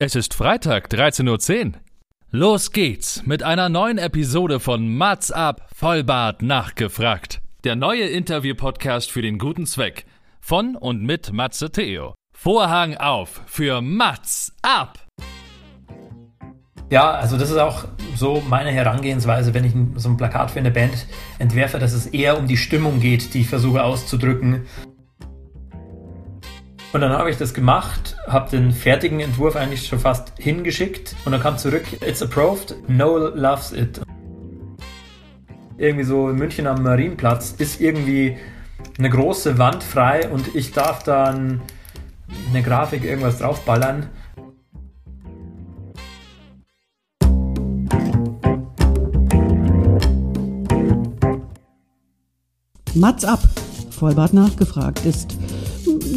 Es ist Freitag, 13.10 Uhr. Los geht's mit einer neuen Episode von Mats ab, Vollbart nachgefragt. Der neue Interview-Podcast für den guten Zweck. Von und mit Matze Theo. Vorhang auf für Mats ab! Ja, also das ist auch so meine Herangehensweise, wenn ich so ein Plakat für eine Band entwerfe, dass es eher um die Stimmung geht, die ich versuche auszudrücken. Und dann habe ich das gemacht, habe den fertigen Entwurf eigentlich schon fast hingeschickt und dann kam zurück, it's approved, Noel loves it. Irgendwie so in München am Marienplatz ist irgendwie eine große Wand frei und ich darf dann eine Grafik irgendwas draufballern. Mats ab, Vollbart nachgefragt ist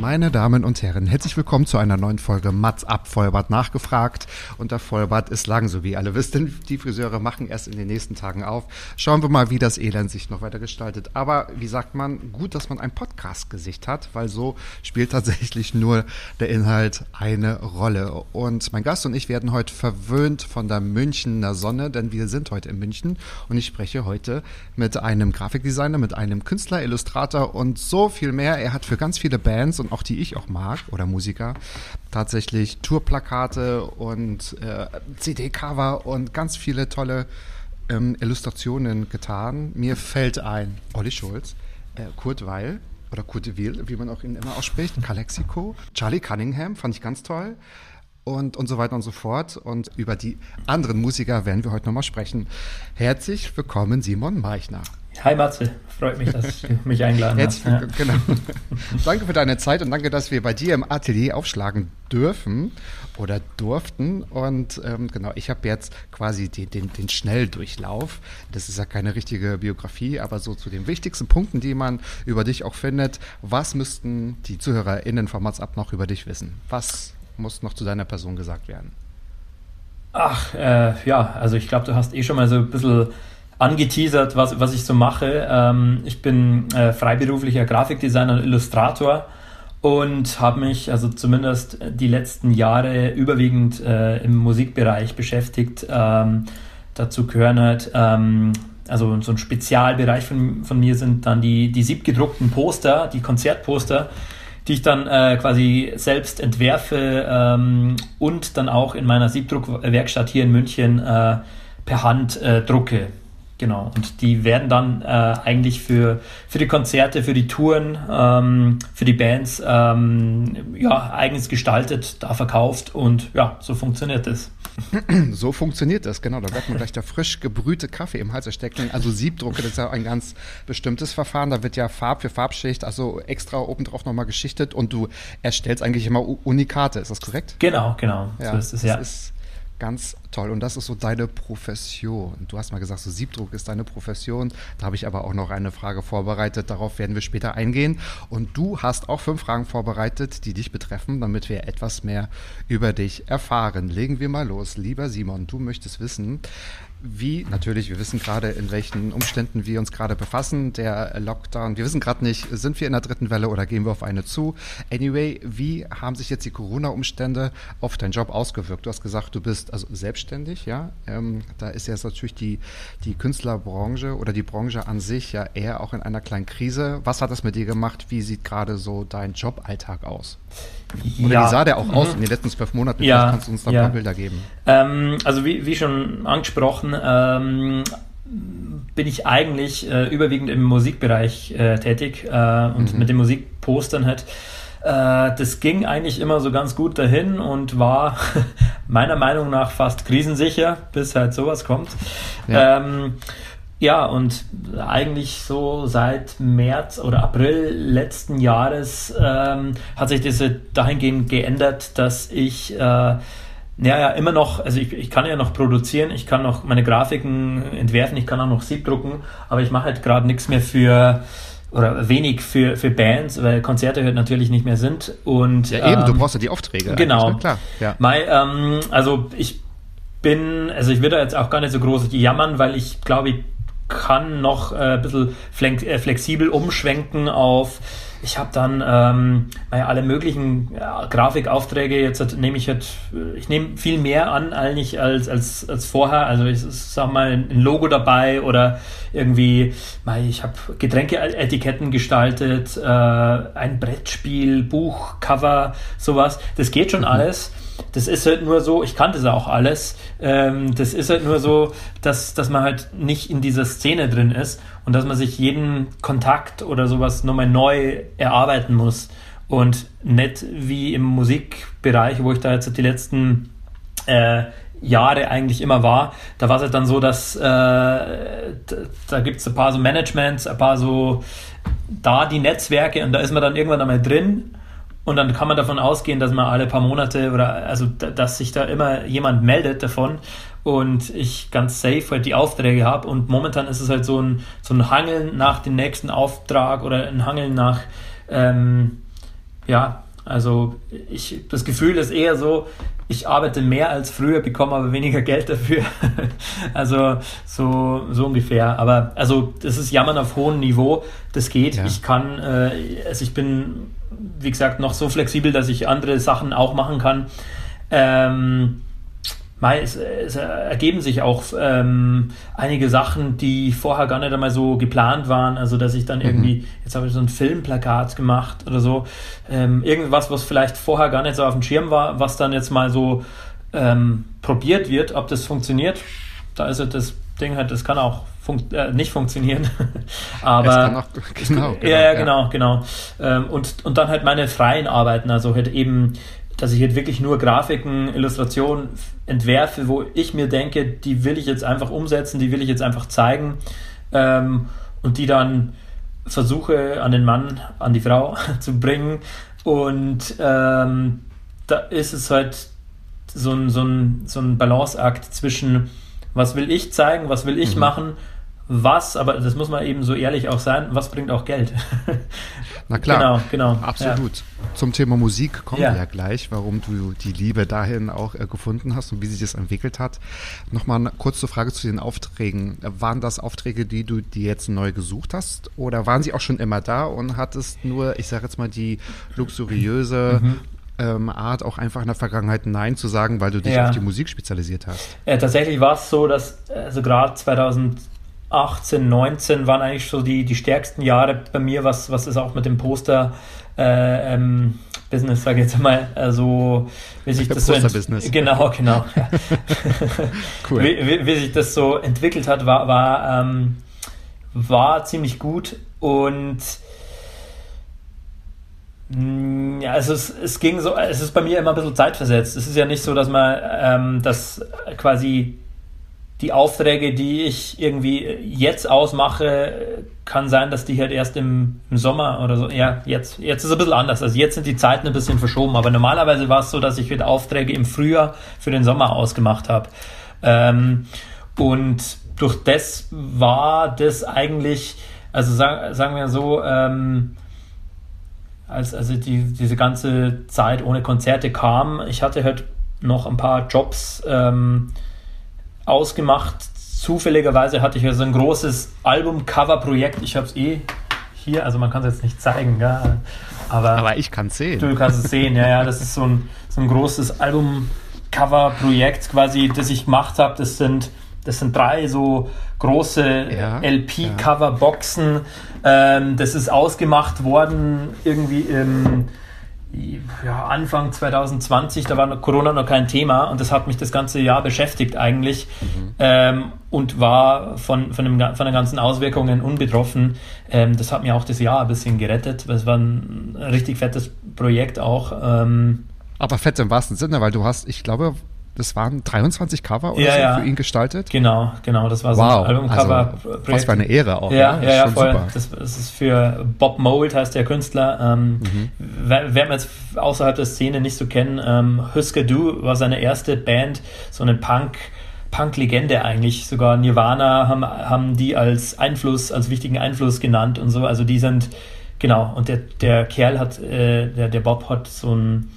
Meine Damen und Herren, herzlich willkommen zu einer neuen Folge Mats ab Vollbart nachgefragt. Und der Vollbart ist lang, so wie alle wissen. Die Friseure machen erst in den nächsten Tagen auf. Schauen wir mal, wie das Elend sich noch weiter gestaltet. Aber wie sagt man, gut, dass man ein Podcast-Gesicht hat, weil so spielt tatsächlich nur der Inhalt eine Rolle. Und mein Gast und ich werden heute verwöhnt von der Münchner Sonne, denn wir sind heute in München und ich spreche heute mit einem Grafikdesigner, mit einem Künstler, Illustrator und so viel mehr. Er hat für ganz viele Bands und und auch die ich auch mag oder Musiker, tatsächlich Tourplakate und äh, CD-Cover und ganz viele tolle ähm, Illustrationen getan. Mir fällt ein Olli Schulz, äh, Kurt Weil oder Kurt Will, wie man auch ihn immer ausspricht, Calexico, Charlie Cunningham, fand ich ganz toll und, und so weiter und so fort. Und über die anderen Musiker werden wir heute nochmal sprechen. Herzlich willkommen, Simon Meichner. Hi Matze, freut mich, dass du mich eingeladen hast. Ja. Genau. danke für deine Zeit und danke, dass wir bei dir im Atelier aufschlagen dürfen oder durften. Und ähm, genau, ich habe jetzt quasi den, den, den Schnelldurchlauf. Das ist ja keine richtige Biografie, aber so zu den wichtigsten Punkten, die man über dich auch findet. Was müssten die ZuhörerInnen vom Mats ab noch über dich wissen? Was muss noch zu deiner Person gesagt werden? Ach, äh, ja, also ich glaube, du hast eh schon mal so ein bisschen angeteasert, was, was ich so mache. Ähm, ich bin äh, freiberuflicher Grafikdesigner und Illustrator und habe mich also zumindest die letzten Jahre überwiegend äh, im Musikbereich beschäftigt. Ähm, dazu gehören halt, ähm, also so ein Spezialbereich von, von mir sind dann die, die siebgedruckten Poster, die Konzertposter, die ich dann äh, quasi selbst entwerfe ähm, und dann auch in meiner Siebdruckwerkstatt hier in München äh, per Hand äh, drucke. Genau, und die werden dann äh, eigentlich für, für die Konzerte, für die Touren, ähm, für die Bands ähm, ja, eigens gestaltet, da verkauft und ja, so funktioniert das. So funktioniert das, genau. Da wird man gleich der frisch gebrühte Kaffee im Hals stecken. Also Siebdrucke, das ist ja ein ganz bestimmtes Verfahren. Da wird ja Farb für Farbschicht, also extra obendrauf nochmal geschichtet und du erstellst eigentlich immer Unikate, ist das korrekt? Genau, genau. Ja, so ist es, ja. Ist, Ganz toll. Und das ist so deine Profession. Du hast mal gesagt, so Siebdruck ist deine Profession. Da habe ich aber auch noch eine Frage vorbereitet. Darauf werden wir später eingehen. Und du hast auch fünf Fragen vorbereitet, die dich betreffen, damit wir etwas mehr über dich erfahren. Legen wir mal los. Lieber Simon, du möchtest wissen, wie, natürlich, wir wissen gerade, in welchen Umständen wir uns gerade befassen, der Lockdown. Wir wissen gerade nicht, sind wir in der dritten Welle oder gehen wir auf eine zu? Anyway, wie haben sich jetzt die Corona-Umstände auf deinen Job ausgewirkt? Du hast gesagt, du bist also selbstständig, ja. Ähm, da ist jetzt natürlich die, die Künstlerbranche oder die Branche an sich ja eher auch in einer kleinen Krise. Was hat das mit dir gemacht? Wie sieht gerade so dein Joballtag aus? Oder ja. wie sah der auch aus mhm. in den letzten zwölf Monaten? Ja. Vielleicht kannst du uns da ja. ein paar Bilder geben. Ähm, also wie, wie schon angesprochen, ähm, bin ich eigentlich äh, überwiegend im Musikbereich äh, tätig äh, und mhm. mit den Musikpostern halt. Äh, das ging eigentlich immer so ganz gut dahin und war meiner Meinung nach fast krisensicher, bis halt sowas kommt. Ja. Ähm, ja, und eigentlich so seit März oder April letzten Jahres ähm, hat sich das dahingehend geändert, dass ich äh, ja, ja, immer noch, also ich, ich kann ja noch produzieren, ich kann noch meine Grafiken entwerfen, ich kann auch noch Sieb drucken, aber ich mache halt gerade nichts mehr für oder wenig für, für Bands, weil Konzerte halt natürlich nicht mehr sind. Und, ja, eben, ähm, du brauchst ja die Aufträge. Genau. Klar. Ja. Mai, ähm, also ich bin, also ich würde jetzt auch gar nicht so groß jammern, weil ich glaube, ich kann noch äh, ein bisschen äh, flexibel umschwenken auf ich habe dann ähm, alle möglichen ja, Grafikaufträge. Jetzt nehme ich halt, ich nehme viel mehr an eigentlich als, als, als vorher. Also ich sag mal ein Logo dabei oder irgendwie, ich habe Getränkeetiketten gestaltet, äh, ein Brettspiel, Buch, Cover, sowas. Das geht schon mhm. alles. Das ist halt nur so, ich kannte es auch alles. Ähm, das ist halt nur so, dass, dass man halt nicht in dieser Szene drin ist und dass man sich jeden Kontakt oder sowas nochmal neu erarbeiten muss. Und nicht wie im Musikbereich, wo ich da jetzt die letzten äh, Jahre eigentlich immer war. Da war es halt dann so, dass äh, da gibt es ein paar so Managements, ein paar so da die Netzwerke und da ist man dann irgendwann einmal drin und dann kann man davon ausgehen, dass man alle paar Monate oder also dass sich da immer jemand meldet davon und ich ganz safe halt die Aufträge habe. Und momentan ist es halt so ein, so ein Hangeln nach dem nächsten Auftrag oder ein Hangeln nach, ähm, ja, also ich, das Gefühl ist eher so, ich arbeite mehr als früher, bekomme aber weniger Geld dafür. also so, so ungefähr. Aber also das ist Jammern auf hohem Niveau. Das geht. Ja. Ich kann, äh, also ich bin, wie gesagt, noch so flexibel, dass ich andere Sachen auch machen kann. Ähm, es, es ergeben sich auch ähm, einige Sachen, die vorher gar nicht einmal so geplant waren. Also, dass ich dann mhm. irgendwie, jetzt habe ich so ein Filmplakat gemacht oder so. Ähm, irgendwas, was vielleicht vorher gar nicht so auf dem Schirm war, was dann jetzt mal so ähm, probiert wird, ob das funktioniert. Da ist halt das Ding halt, das kann auch fun äh, nicht funktionieren. Aber. Auch, genau, genau, ja, ja, genau, genau. Ähm, und, und dann halt meine freien Arbeiten, also halt eben dass ich jetzt wirklich nur Grafiken, Illustrationen entwerfe, wo ich mir denke, die will ich jetzt einfach umsetzen, die will ich jetzt einfach zeigen ähm, und die dann versuche an den Mann, an die Frau zu bringen. Und ähm, da ist es halt so ein, so ein, so ein Balanceakt zwischen, was will ich zeigen, was will ich mhm. machen was, aber das muss man eben so ehrlich auch sein, was bringt auch Geld. Na klar, genau, genau. Absolut. Ja. Zum Thema Musik kommen ja. wir ja gleich, warum du die Liebe dahin auch äh, gefunden hast und wie sich das entwickelt hat. Nochmal eine kurze Frage zu den Aufträgen. Waren das Aufträge, die du dir jetzt neu gesucht hast oder waren sie auch schon immer da und hattest nur, ich sage jetzt mal, die luxuriöse mhm ähm, Art, auch einfach in der Vergangenheit Nein zu sagen, weil du dich ja. auf die Musik spezialisiert hast? Äh, tatsächlich war es so, dass also gerade 2000 18, 19 waren eigentlich so die, die stärksten Jahre bei mir, was, was ist auch mit dem Poster äh, ähm, Business, sage ich jetzt mal, also wie sich das so genau, genau, ja. cool. wie, wie, wie, sich das so entwickelt hat, war war, ähm, war ziemlich gut und ja, also es, es ging so, es ist bei mir immer ein bisschen zeitversetzt. Es ist ja nicht so, dass man ähm, das quasi die Aufträge, die ich irgendwie jetzt ausmache, kann sein, dass die halt erst im, im, Sommer oder so, ja, jetzt, jetzt ist es ein bisschen anders. Also jetzt sind die Zeiten ein bisschen verschoben, aber normalerweise war es so, dass ich wieder Aufträge im Frühjahr für den Sommer ausgemacht habe. Ähm, und durch das war das eigentlich, also sagen, sagen wir so, ähm, als also die, diese ganze Zeit ohne Konzerte kam, ich hatte halt noch ein paar Jobs, ähm, ausgemacht. Zufälligerweise hatte ich ja so ein großes Album-Cover-Projekt. Ich habe es eh hier, also man kann es jetzt nicht zeigen, ja, aber, aber ich kann es sehen. Du kannst es sehen, ja, ja. Das ist so ein, so ein großes Album-Cover-Projekt quasi, das ich gemacht habe. Das sind, das sind drei so große ja, LP-Cover-Boxen. Ähm, das ist ausgemacht worden irgendwie im ja, Anfang 2020, da war Corona noch kein Thema und das hat mich das ganze Jahr beschäftigt eigentlich mhm. ähm, und war von, von, dem, von den ganzen Auswirkungen unbetroffen. Ähm, das hat mir auch das Jahr ein bisschen gerettet. Es war ein richtig fettes Projekt auch. Ähm, Aber fett im wahrsten Sinne, weil du hast, ich glaube, das waren 23 Cover oder ja, so ja. für ihn gestaltet? Genau, genau, das war so wow. ein Albumcover. Also, was für eine Ehre auch. Ja, ne? ja, ja, voll. Das, das ist für Bob Mould, heißt der Künstler. Ähm, Mhm. wer, wer man jetzt außerhalb der Szene nicht so kennen, ähm, Husker Du war seine erste Band, so eine Punk- Punk-Legende eigentlich. Sogar Nirvana haben, haben die als Einfluss, als wichtigen Einfluss genannt und so. Also die sind, genau, und der, der Kerl hat, äh, der, der Bob hat so ein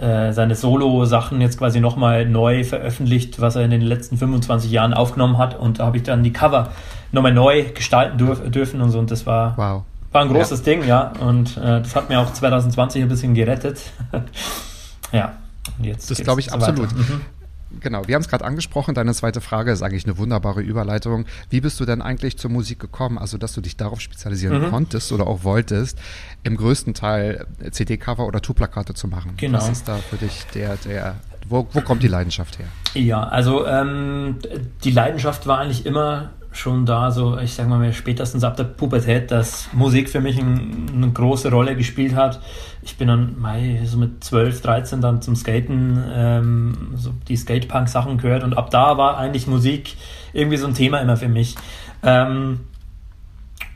äh, seine Solo-Sachen jetzt quasi nochmal neu veröffentlicht, was er in den letzten 25 Jahren aufgenommen hat. Und da habe ich dann die Cover nochmal neu gestalten dürf, dürfen und so. Und das war, Wow. war ein großes Ding, ja. Und äh, das hat mir auch 2020 ein bisschen gerettet. ja. Und jetzt Das glaube ich so absolut. Mhm. Genau, wir haben es gerade angesprochen. Deine zweite Frage ist eigentlich eine wunderbare Überleitung. Wie bist du denn eigentlich zur Musik gekommen? Also, dass du dich darauf spezialisieren Mhm. konntest oder auch wolltest, im größten Teil CD-Cover oder Tourplakate zu machen. Genau. Was ist da für dich der, der, wo, wo kommt die Leidenschaft her? Ja, also ähm, die Leidenschaft war eigentlich immer schon da, so ich sag mal spätestens ab der Pubertät, dass Musik für mich ein, eine große Rolle gespielt hat. Ich bin dann Mai, so mit 12, 13 dann zum Skaten, ähm, so die Skatepunk-Sachen gehört und ab da war eigentlich Musik irgendwie so ein Thema immer für mich. Ähm,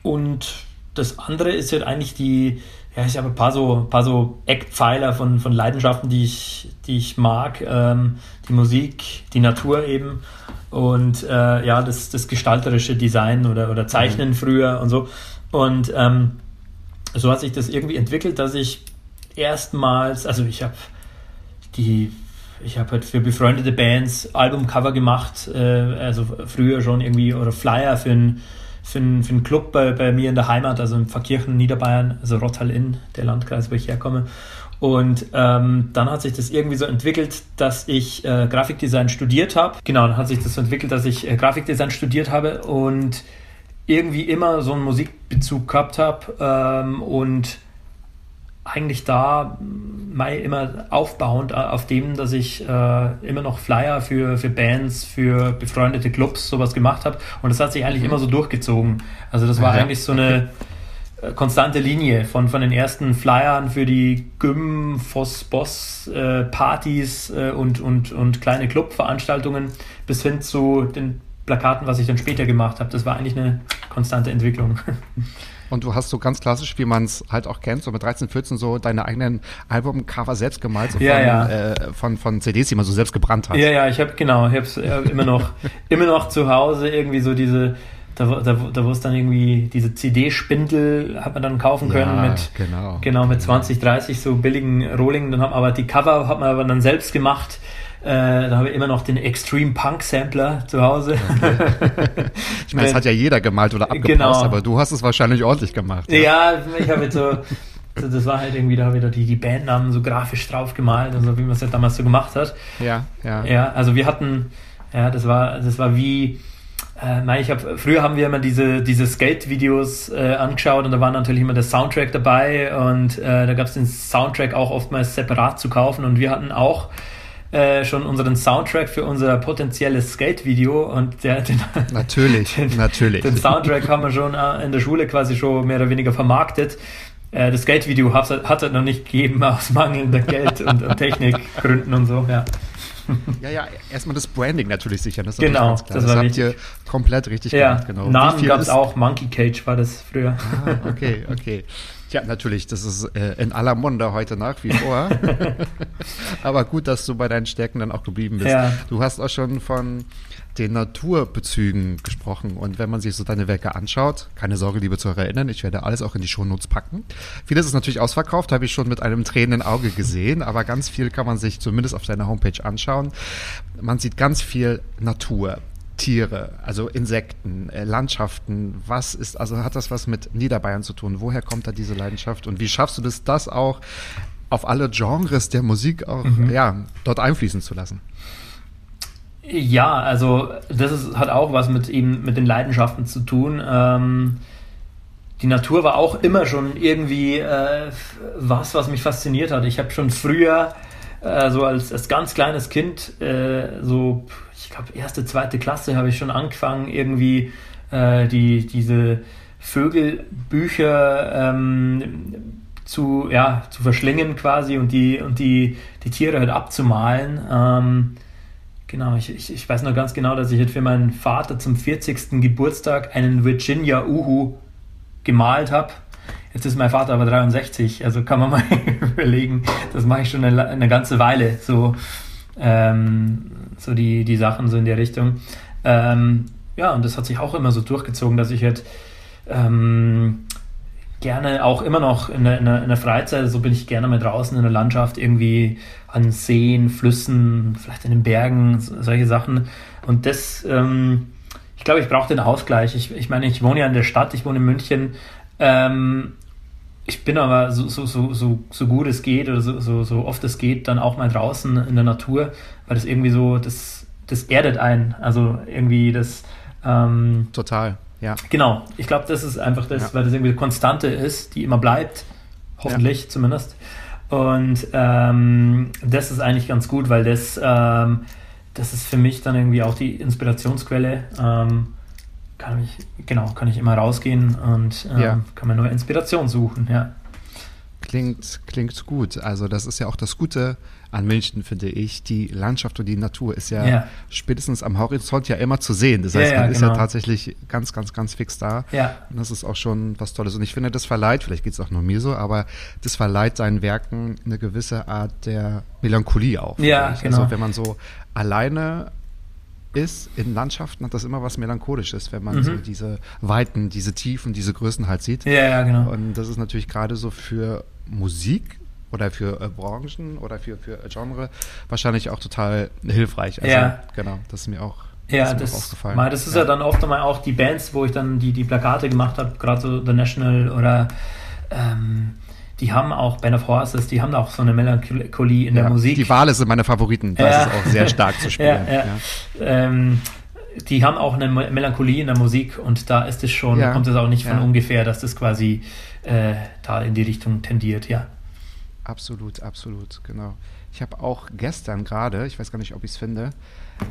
und das andere ist halt eigentlich die, ja, ich habe ein paar so, paar so Eckpfeiler von, von Leidenschaften, die ich, die ich mag. Ähm, die Musik, die Natur eben und äh, ja, das, das gestalterische Design oder, oder Zeichnen früher und so. Und ähm, so hat sich das irgendwie entwickelt, dass ich erstmals, also ich habe die, ich habe halt für befreundete Bands Albumcover gemacht, äh, also früher schon irgendwie oder Flyer für einen für einen, für einen Club bei, bei mir in der Heimat, also in Pfarrkirchen, Niederbayern, also Rottal-Inn, der Landkreis, wo ich herkomme. Und ähm, dann hat sich das irgendwie so entwickelt, dass ich äh, Grafikdesign studiert habe. Genau, dann hat sich das so entwickelt, dass ich äh, Grafikdesign studiert habe und irgendwie immer so einen Musikbezug gehabt habe ähm, und eigentlich da mal immer aufbauend auf dem, dass ich äh, immer noch Flyer für, für Bands, für befreundete Clubs sowas gemacht habe und das hat sich eigentlich immer so durchgezogen. Also das war Ja. eigentlich so eine äh, konstante Linie von, von den ersten Flyern für die Gym, Voss, Boss äh, Partys äh, und, und, und kleine Clubveranstaltungen bis hin zu den Plakaten, was ich dann später gemacht habe. Das war eigentlich eine konstante Entwicklung. Und du hast so ganz klassisch, wie man es halt auch kennt, so mit 13, 14 so deine eigenen Albumcover selbst gemalt, so von, ja. Äh, von, von CDs, die man so selbst gebrannt hat. Ja, ja, ich habe genau, ich habe es immer noch, immer noch zu Hause irgendwie so diese, da, da, da wo es dann irgendwie diese CD-Spindel hat man dann kaufen können Ja, mit genau. genau mit 20, 30 so billigen Rohlingen. Dann haben aber die Cover hat man aber dann selbst gemacht. Äh, da habe ich immer noch den Extreme Punk Sampler zu Hause. Ich meine, das hat ja jeder gemalt oder abgepasst, Genau. aber du hast es wahrscheinlich ordentlich gemacht. Ja, ich habe jetzt so, das war halt irgendwie, da wieder die, die Bandnamen so grafisch drauf gemalt, also wie man es ja damals so gemacht hat. ja, ja. Ja, also wir hatten, ja, das war, das war wie, äh, mein, ich hab, früher haben wir immer diese, diese Skate-Videos äh, angeschaut und da war natürlich immer der Soundtrack dabei und äh, da gab es den Soundtrack auch oftmals separat zu kaufen und wir hatten auch äh, schon unseren Soundtrack für unser potenzielles Skate-Video und der, den, Natürlich, natürlich. den Soundtrack haben wir schon äh, in der Schule quasi schon mehr oder weniger vermarktet. Äh, Das Skate-Video hat hat es noch nicht gegeben aus mangelnder Geld- und, und Technikgründen und so, ja. Ja, ja, erstmal das Branding natürlich sichern. Das Genau, das das war habt ihr komplett richtig Ja, gemacht, genau. Namen gab es auch. Monkey Cage war das früher. Ah, okay, okay. Ja, natürlich, das ist äh, in aller Munde heute nach wie vor. Aber gut, dass du bei deinen Stärken dann auch geblieben bist. Ja. Du hast auch schon von den Naturbezügen gesprochen. Und wenn man sich so deine Werke anschaut, keine Sorge, liebe Zuhörer, erinnern, ich werde alles auch in die Shownotes packen. Vieles ist natürlich ausverkauft, habe ich schon mit einem tränenden Auge gesehen, aber ganz viel kann man sich zumindest auf deiner Homepage anschauen. Man sieht ganz viel Natur. Tiere, also Insekten, äh, Landschaften, was ist, also hat das was mit Niederbayern zu tun? Woher kommt da diese Leidenschaft und wie schaffst du das, das auch auf alle Genres der Musik auch, ja, dort einfließen zu lassen? Ja, also das ist, hat auch was mit ihm, mit den Leidenschaften zu tun. Ähm, die Natur war auch immer schon irgendwie äh, was, was mich fasziniert hat. Ich habe schon früher, äh, so als, als ganz kleines Kind, äh, so, ich glaube, erste, zweite Klasse habe ich schon angefangen, irgendwie äh, die, diese Vögelbücher ähm, zu, ja, zu verschlingen quasi und die, und die, die Tiere halt abzumalen. Ähm, genau. Ich, ich, ich weiß noch ganz genau, dass ich jetzt für meinen Vater zum 40. Geburtstag einen Virginia Uhu gemalt habe. Jetzt ist mein Vater aber 63, also kann man mal überlegen, das mache ich schon eine, eine ganze Weile, so, ähm, so die, die Sachen so in der Richtung. Ähm, ja, und das hat sich auch immer so durchgezogen, dass ich halt ähm, gerne auch immer noch in der, in, der, in der Freizeit, so bin ich gerne mal draußen in der Landschaft, irgendwie an Seen, Flüssen, vielleicht in den Bergen, solche Sachen. Und das, ähm, ich glaube, ich brauche den Ausgleich. Ich, ich meine, ich wohne ja in der Stadt, ich wohne in München. Ähm, ich bin aber so, so, so, so, so gut es geht oder so, so, so oft es geht, dann auch mal draußen in der Natur, weil das irgendwie so, das, das erdet ein. Also irgendwie das. Ähm, Total. Ja. Genau, ich glaube, das ist einfach das, ja. weil das irgendwie eine Konstante ist, die immer bleibt, hoffentlich ja. zumindest. Und ähm, das ist eigentlich ganz gut, weil das, ähm, das ist für mich dann irgendwie auch die Inspirationsquelle. Ähm, kann ich, genau, kann ich immer rausgehen und ähm, ja. kann mir neue Inspiration suchen, ja. Klingt, klingt gut. Also das ist ja auch das Gute an München, finde ich. Die Landschaft und die Natur ist ja, ja. spätestens am Horizont ja immer zu sehen. Das heißt, ja, man ist genau. ja tatsächlich ganz, ganz, ganz fix da. Ja. Und das ist auch schon was Tolles. Und ich finde, das verleiht, vielleicht geht es auch nur mir so, aber das verleiht seinen Werken eine gewisse Art der Melancholie auch. Ja, genau. Also wenn man so alleine ist in Landschaften, hat das immer was Melancholisches, wenn man mhm. so diese Weiten, diese Tiefen, diese Größen halt sieht. Ja, ja, genau. Und das ist natürlich gerade so für Musik oder für äh, Branchen oder für, für Genre wahrscheinlich auch total hilfreich. Also, ja. genau, das ist mir auch ja, das, aufgefallen. Mal, das ist ja. ja. dann oft einmal auch die Bands, wo ich dann die, die Plakate gemacht habe, gerade so The National oder ähm, die haben auch Band of Horses, die haben auch so eine Melancholie in ja, der Musik. Die Wale sind meine Favoriten, da ja. ist es auch sehr stark zu spielen. ähm, die haben auch eine Melancholie in der Musik und da ist es schon, kommt es auch nicht von ungefähr, dass das quasi äh, da in die Richtung tendiert, ja. Absolut, absolut, genau. Ich habe auch gestern gerade, ich weiß gar nicht, ob ich es finde,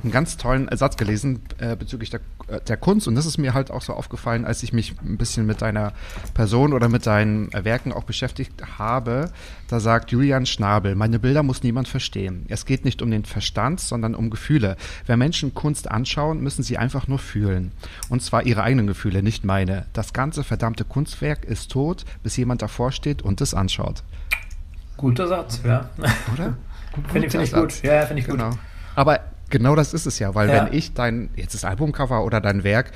einen ganz tollen Satz gelesen äh, bezüglich der, äh, der, Kunst. Und das ist mir halt auch so aufgefallen, als ich mich ein bisschen mit deiner Person oder mit deinen äh, Werken auch beschäftigt habe. Da sagt Julian Schnabel, meine Bilder muss niemand verstehen. Es geht nicht um den Verstand, sondern um Gefühle. Wenn Menschen Kunst anschauen, müssen sie einfach nur fühlen. Und zwar ihre eigenen Gefühle, nicht meine. Das ganze verdammte Kunstwerk ist tot, bis jemand davor steht und es anschaut. Guter Satz, ja. Oder? Finde find ich gut. Ja, finde ich gut. Genau. Aber genau das ist es ja, weil ja. wenn ich dein, jetzt das Albumcover oder dein Werk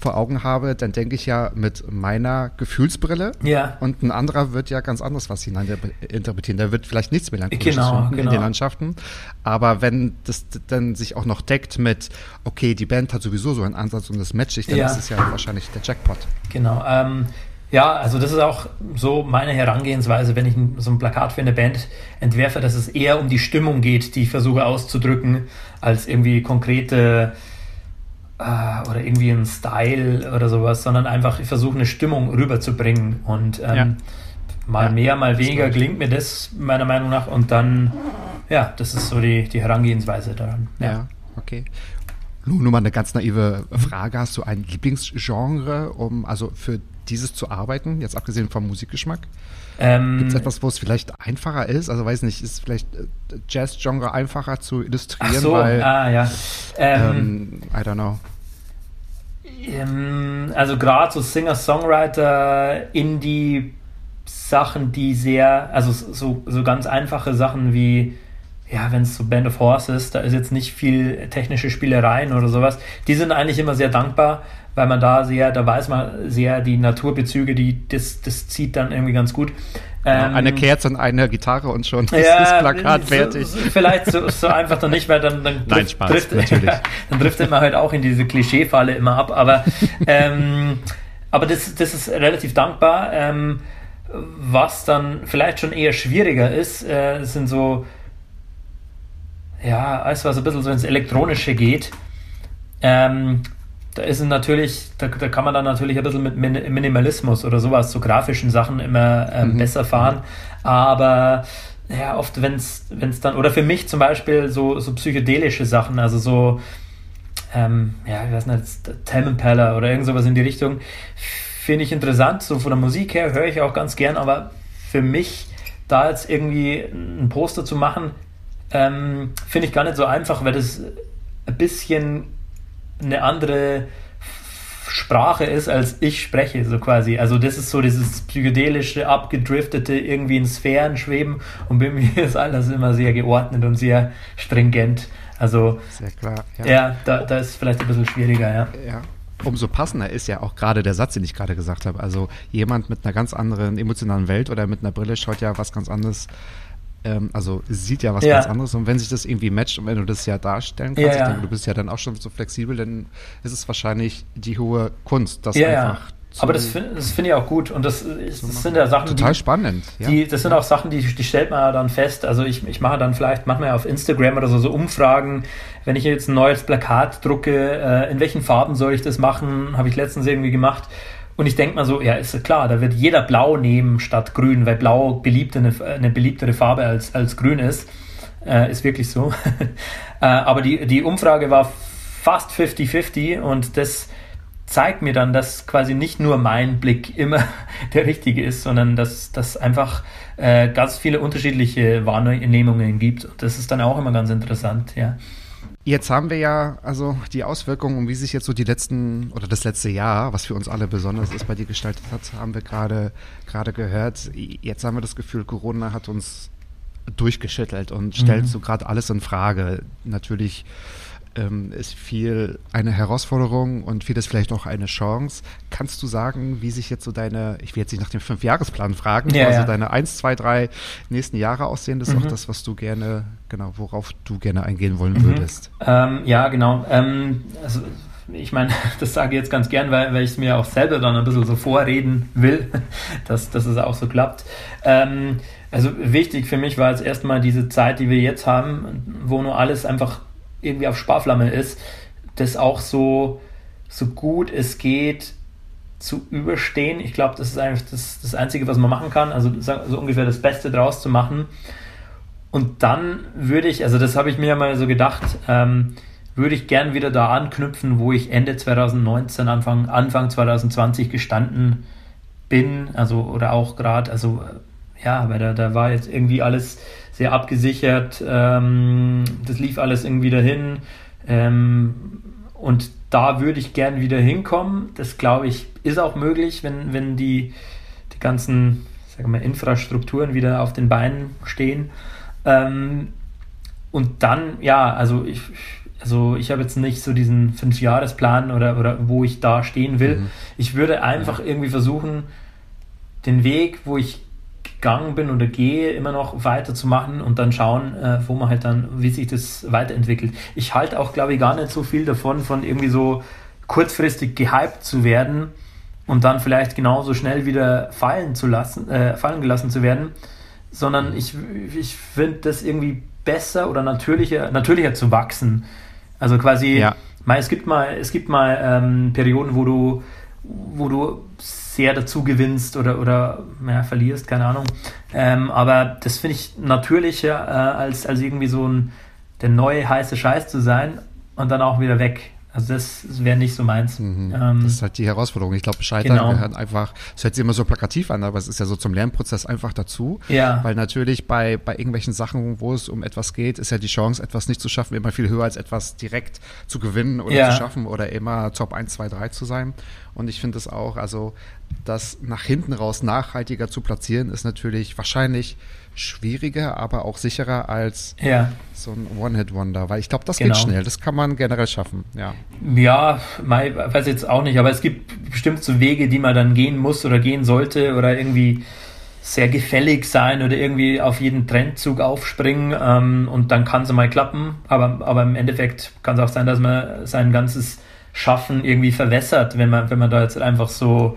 vor Augen habe, dann denke ich ja mit meiner Gefühlsbrille. Ja. Und ein anderer wird ja ganz anderes was hinein interpretieren. Der wird vielleicht nichts melancholisches genau, finden genau. in den Landschaften. Aber wenn das dann sich auch noch deckt mit, okay, die Band hat sowieso so einen Ansatz und das matcht sich, dann ja. ist es ja wahrscheinlich der Jackpot. Genau. Ähm, ja, also das ist auch so meine Herangehensweise, wenn ich so ein Plakat für eine Band entwerfe, dass es eher um die Stimmung geht, die ich versuche auszudrücken, als irgendwie konkrete äh, oder irgendwie ein Style oder sowas, sondern einfach ich versuche eine Stimmung rüberzubringen und ähm, ja. mal ja, mehr, mal weniger gelingt mir das meiner Meinung nach und dann, ja, das ist so die, die Herangehensweise daran. Ja, ja okay. Nur mal eine ganz naive Frage. Hast du ein Lieblingsgenre, um also für dieses zu arbeiten, jetzt abgesehen vom Musikgeschmack? Ähm, Gibt es etwas, wo es vielleicht einfacher ist? Also weiß nicht, ist vielleicht äh, Jazz-Genre einfacher zu illustrieren? Ach so, weil, ah ja. Ähm, ähm, I don't know. Ähm, also gerade so Singer-Songwriter, Indie-Sachen, die sehr, also so, so ganz einfache Sachen wie ja, wenn es so Band of Horses, da ist jetzt nicht viel technische Spielereien oder sowas. Die sind eigentlich immer sehr dankbar, weil man da sehr, da weiß man sehr die Naturbezüge, die, das, das zieht dann irgendwie ganz gut. Ähm, eine Kerze und eine Gitarre und schon ja, ist das Plakat so, fertig. Vielleicht so, so einfach dann nicht, weil dann, dann Nein, Spaß, trifft, natürlich. dann driftet man halt auch in diese Klischeefalle immer ab. Aber, ähm, aber das, das ist relativ dankbar. Ähm, was dann vielleicht schon eher schwieriger ist, äh, sind so ja, alles was ein bisschen so ins Elektronische geht, ähm, da ist es natürlich, da, da, kann man dann natürlich ein bisschen mit Minimalismus oder sowas, so grafischen Sachen immer ähm, mhm. besser fahren. Aber ja, oft, wenn es dann, oder für mich zum Beispiel so, so psychedelische Sachen, also so, ähm, ja, ich weiß nicht, Tame Impala oder irgend sowas in die Richtung, finde ich interessant. So von der Musik her höre ich auch ganz gern, aber für mich da jetzt irgendwie ein Poster zu machen, ähm, Finde ich gar nicht so einfach, weil das ein bisschen eine andere Sprache ist, als ich spreche, so quasi. Also das ist so dieses psychedelische, abgedriftete, irgendwie in Sphären schweben und bei mir ist alles immer sehr geordnet und sehr stringent. Also sehr klar. Ja, ja da, da ist vielleicht ein bisschen schwieriger, ja. Ja, umso passender ist ja auch gerade der Satz, den ich gerade gesagt habe. Also jemand mit einer ganz anderen emotionalen Welt oder mit einer Brille schaut ja was ganz anderes ähm, also sieht ja was ja. ganz anderes. Und wenn sich das irgendwie matcht und wenn du das ja darstellen kannst, ja, ja. Denke, du bist ja dann auch schon so flexibel, dann ist es wahrscheinlich die hohe Kunst, das einfach aber das, finde ich auch gut und das, das sind ja Sachen, total die, spannend. Ja. Die, das sind auch Sachen, die, die stellt man ja dann fest. Also ich, ich mache dann vielleicht manchmal auf Instagram oder so, so Umfragen, wenn ich jetzt ein neues Plakat drucke, äh, in welchen Farben soll ich das machen? Habe ich letztens irgendwie gemacht. Und ich denke mal so, ja, ist klar, da wird jeder Blau nehmen statt Grün, weil Blau beliebt eine, eine beliebtere Farbe als, als Grün ist. Äh, ist wirklich so. äh, aber die, die Umfrage war fast 50-50 und das zeigt mir dann, dass quasi nicht nur mein Blick immer der richtige ist, sondern dass das einfach äh, ganz viele unterschiedliche Wahrnehmungen gibt. Und das ist dann auch immer ganz interessant, ja. Jetzt haben wir ja also die Auswirkungen, wie sich jetzt so die letzten oder das letzte Jahr, was für uns alle besonders ist, bei dir gestaltet hat, haben wir gerade gerade gehört. Jetzt haben wir das Gefühl, Corona hat uns durchgeschüttelt und stellt mhm. so gerade alles in Frage. Natürlich ähm, ist viel eine Herausforderung und vieles vielleicht auch eine Chance. Kannst du sagen, wie sich jetzt so deine, ich will jetzt nicht nach dem Fünfjahresplan fragen, ja, also ja. deine eins, zwei, drei nächsten Jahre aussehen, das ist mhm. auch das, was du gerne, genau, worauf du gerne eingehen wollen mhm. würdest. Ähm, ja, genau. Ähm, also ich meine, das sage ich jetzt ganz gern, weil, weil ich es mir auch selber dann ein bisschen so vorreden will, dass, dass es auch so klappt. Ähm, also wichtig für mich war jetzt erstmal diese Zeit, die wir jetzt haben, wo nur alles einfach irgendwie auf Sparflamme ist, das auch so, so gut es geht zu überstehen. Ich glaube, das ist eigentlich das, das Einzige, was man machen kann, also so ungefähr das Beste draus zu machen. Und dann würde ich, also das habe ich mir ja mal so gedacht, ähm, würde ich gern wieder da anknüpfen, wo ich Ende 2019, Anfang, Anfang 2020 gestanden bin, also oder auch gerade, also ja, weil da, da war jetzt irgendwie alles sehr abgesichert. Ähm, das lief alles irgendwie dahin. Ähm, und da würde ich gern wieder hinkommen. Das glaube ich ist auch möglich, wenn, wenn die, die ganzen sagen wir, Infrastrukturen wieder auf den Beinen stehen. Ähm, und dann, ja, also ich, also ich habe jetzt nicht so diesen Fünfjahresplan oder, oder wo ich da stehen will. Mhm. Ich würde einfach irgendwie versuchen, den Weg, wo ich gegangen bin oder gehe, immer noch weiterzumachen und dann schauen, äh, wo man halt dann, wie sich das weiterentwickelt. Ich halte auch, glaube ich, gar nicht so viel davon, von irgendwie so kurzfristig gehypt zu werden und dann vielleicht genauso schnell wieder fallen zu lassen, äh, fallen gelassen zu werden, sondern ich, ich finde das irgendwie besser oder natürlicher, natürlicher zu wachsen. Also quasi, ja. mal, es gibt mal, es gibt mal ähm, Perioden, wo du, wo du sehr dazu gewinnst oder, oder ja, verlierst, keine Ahnung. Ähm, aber das finde ich natürlicher, äh, als, als irgendwie so ein der neue heiße Scheiß zu sein und dann auch wieder weg. Also das wäre nicht so meins. Mhm. Ähm, das ist halt die Herausforderung. Ich glaube, Scheitern genau. gehört einfach, es hört sich immer so plakativ an, aber es ist ja so zum Lernprozess einfach dazu. Ja. Weil natürlich bei, bei irgendwelchen Sachen, wo es um etwas geht, ist ja die Chance, etwas nicht zu schaffen, immer viel höher als etwas direkt zu gewinnen oder ja. zu schaffen oder immer Top 1, 2, 3 zu sein. Und ich finde es auch, also das nach hinten raus nachhaltiger zu platzieren, ist natürlich wahrscheinlich schwieriger, aber auch sicherer als ja. so ein One-Hit-Wonder, weil ich glaube, das genau. geht schnell, das kann man generell schaffen, ja. Ja, ich weiß jetzt auch nicht, aber es gibt bestimmt so Wege, die man dann gehen muss oder gehen sollte oder irgendwie sehr gefällig sein oder irgendwie auf jeden Trendzug aufspringen ähm, und dann kann es mal klappen, aber, aber im Endeffekt kann es auch sein, dass man sein ganzes Schaffen irgendwie verwässert, wenn man, wenn man da jetzt einfach so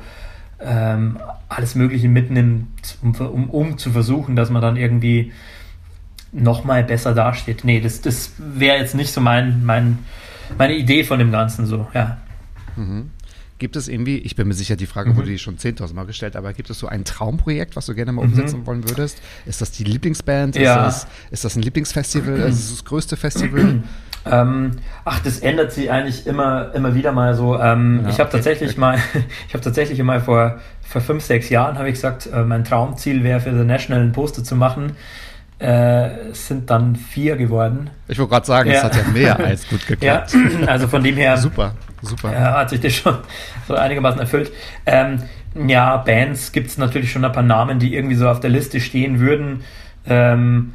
ähm, alles Mögliche mitnimmt, um, um, um zu versuchen, dass man dann irgendwie nochmal besser dasteht. Nee, das, das wäre jetzt nicht so mein, mein, meine Idee von dem Ganzen so, ja. Mhm. Gibt es irgendwie, ich bin mir sicher, die Frage mhm. wurde dir schon 10.000 Mal gestellt, aber gibt es so ein Traumprojekt, was du gerne mal mhm. umsetzen mhm. wollen würdest? Ist das die Lieblingsband? Ja. Ist, das, ist das ein Lieblingsfestival? ist das das größte Festival? Ähm, ach, das ändert sich eigentlich immer, immer wieder mal so. Ähm, ja, ich habe tatsächlich okay. mal, ich habe tatsächlich mal vor, vor fünf, sechs Jahren habe ich gesagt, äh, mein Traumziel wäre für The National ein Poster zu machen. äh, sind dann vier geworden. Ich wollte gerade sagen, es hat ja mehr als gut geklappt. Ja, also von dem her. super, super. Ja, hat sich das schon so einigermaßen erfüllt. Ähm, ja, Bands gibt es natürlich schon ein paar Namen, die irgendwie so auf der Liste stehen würden. Ähm,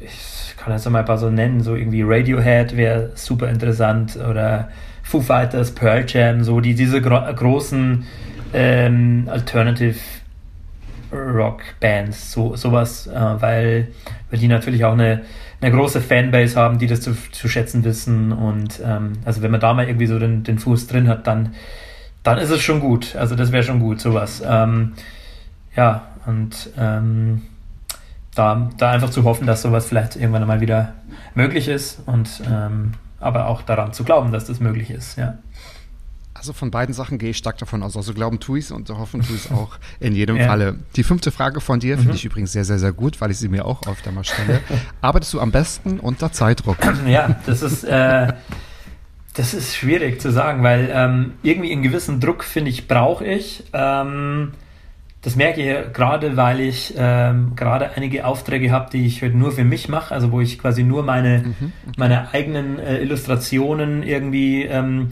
ich kann jetzt mal ein paar so nennen, so irgendwie Radiohead wäre super interessant oder Foo Fighters, Pearl Jam, so die diese gro großen ähm, Alternative Rock-Bands, so, sowas, äh, weil, weil die natürlich auch eine, eine große Fanbase haben, die das zu, zu schätzen wissen. Und ähm, also wenn man da mal irgendwie so den, den Fuß drin hat, dann, dann ist es schon gut. Also das wäre schon gut, sowas. Ähm, ja, und ähm, da, da einfach zu hoffen, dass sowas vielleicht irgendwann mal wieder möglich ist und ähm, aber auch daran zu glauben, dass das möglich ist, ja. Also von beiden Sachen gehe ich stark davon aus. Also glauben tue ich es und hoffen tue ich es auch in jedem ja. Falle. Die fünfte Frage von dir mhm. finde ich übrigens sehr, sehr, sehr gut, weil ich sie mir auch öfter mal stelle. Arbeitest du am besten unter Zeitdruck? Ja, das ist, äh, das ist schwierig zu sagen, weil ähm, irgendwie einen gewissen Druck, finde ich, brauche ich. Ähm, das merke ich gerade, weil ich ähm, gerade einige Aufträge habe, die ich halt nur für mich mache, also wo ich quasi nur meine, mhm, okay. meine eigenen äh, Illustrationen irgendwie ähm,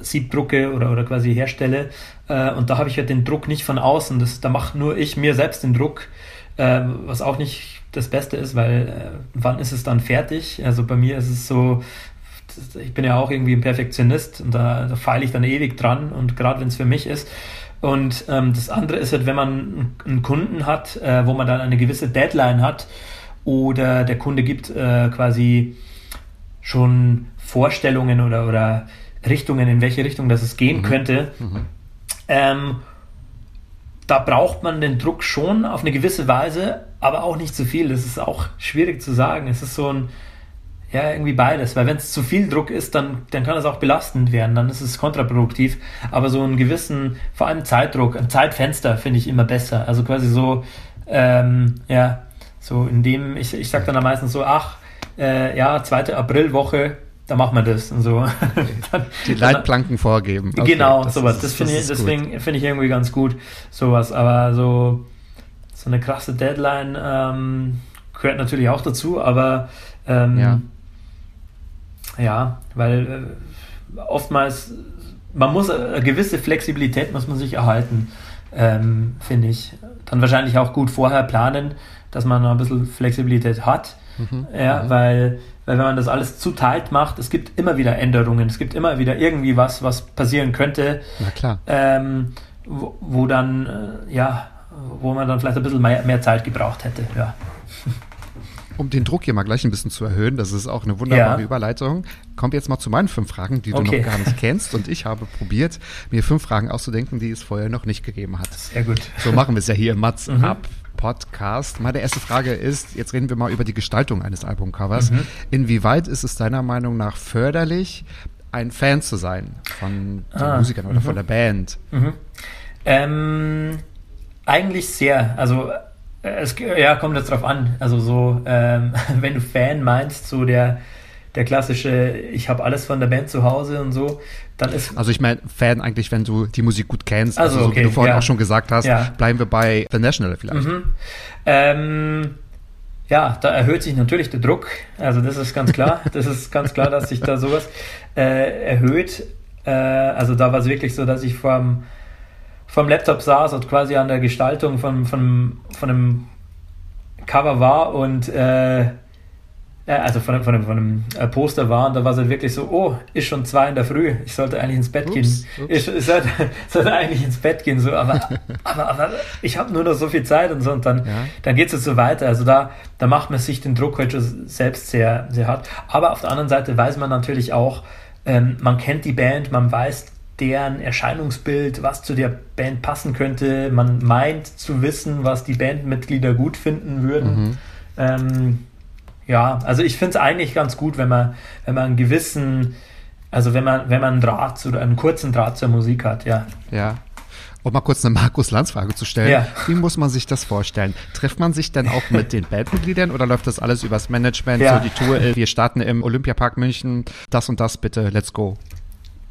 Siebdrucke oder, oder quasi herstelle. Äh, und da habe ich halt den Druck nicht von außen. Das, da mache nur ich mir selbst den Druck, äh, was auch nicht das Beste ist, weil äh, wann ist es dann fertig? Also bei mir ist es so, ich bin ja auch irgendwie ein Perfektionist und da, da feile ich dann ewig dran und gerade wenn es für mich ist. Und ähm, das andere ist halt, wenn man einen Kunden hat, äh, wo man dann eine gewisse Deadline hat oder der Kunde gibt äh, quasi schon Vorstellungen oder, oder Richtungen, in welche Richtung das es gehen mhm. könnte. Mhm. Ähm, da braucht man den Druck schon auf eine gewisse Weise, aber auch nicht zu viel. Das ist auch schwierig zu sagen. Es ist so ein, ja, irgendwie beides, weil wenn es zu viel Druck ist, dann, dann kann es auch belastend werden, dann ist es kontraproduktiv. Aber so einen gewissen, vor allem Zeitdruck, ein Zeitfenster finde ich immer besser. Also quasi so, ähm, ja, so in dem, ich, ich sage dann am meisten so, ach, äh, ja, zweite Aprilwoche, da machen wir das und so. Die Leitplanken vorgeben. Okay, genau, das sowas. Ist, das finde ich, deswegen finde ich irgendwie ganz gut, sowas. Aber so, so eine krasse Deadline ähm, gehört natürlich auch dazu, aber ähm, ja. Ja, weil äh, oftmals, man muss eine gewisse Flexibilität muss man sich erhalten, ähm, finde ich. Dann wahrscheinlich auch gut vorher planen, dass man ein bisschen Flexibilität hat. Mhm. Ja, mhm. weil weil wenn man das alles zu tight macht, es gibt immer wieder Änderungen, es gibt immer wieder irgendwie was, was passieren könnte. Na klar. Ähm, wo, wo, dann, äh, ja, wo man dann vielleicht ein bisschen mehr, mehr Zeit gebraucht hätte, ja. Um den Druck hier mal gleich ein bisschen zu erhöhen, das ist auch eine wunderbare ja. Überleitung, kommt jetzt mal zu meinen fünf Fragen, die okay. du noch gar nicht kennst. Und ich habe probiert, mir fünf Fragen auszudenken, die es vorher noch nicht gegeben hat. Sehr gut. So machen wir es ja hier im Mats mhm. ab. Podcast. Meine erste Frage ist, jetzt reden wir mal über die Gestaltung eines Albumcovers. Mhm. Inwieweit ist es deiner Meinung nach förderlich, ein Fan zu sein von den ah, Musikern oder mhm. von der Band? Mhm. Ähm, eigentlich sehr. Also es ja, kommt jetzt drauf an. Also so, ähm, wenn du Fan meinst, so der der klassische, ich habe alles von der Band zu Hause und so, dann ist. Also ich meine, Fan eigentlich, wenn du die Musik gut kennst, also, also so wie du vorhin ja. auch schon gesagt hast, ja. bleiben wir bei The National vielleicht. Mhm. Ähm, ja, da erhöht sich natürlich der Druck. Also das ist ganz klar. das ist ganz klar, dass sich da sowas äh, erhöht. Äh, also da war es wirklich so, dass ich vom, vom Laptop saß und quasi an der Gestaltung von, von, von einem Cover war und äh, also von, von, einem, von einem äh, Poster war und da war es halt wirklich so, oh, ist schon zwei in der Früh, ich sollte eigentlich ins Bett gehen. Ups. Ich, ich sollte, sollte, eigentlich ins Bett gehen, so, aber, aber, aber ich habe nur noch so viel Zeit und so und dann, ja. dann geht es so weiter. Also da, da macht man sich den Druck heute schon selbst sehr, sehr hart. Aber auf der anderen Seite weiß man natürlich auch, ähm, man kennt die Band, man weiß deren Erscheinungsbild, was zu der Band passen könnte, man meint zu wissen, was die Bandmitglieder gut finden würden. Mhm. Ähm, ja, also ich finde es eigentlich ganz gut, wenn man, wenn man einen gewissen, also wenn man, wenn man einen Draht oder einen kurzen Draht zur Musik hat, ja. Ja. Um mal kurz eine Markus-Lanz-Frage zu stellen. Ja. Wie muss man sich das vorstellen? Trifft man sich dann auch mit den Bandmitgliedern oder läuft das alles übers Management? Ja. So die Tour, äh, wir starten im Olympiapark München, das und das bitte, let's go.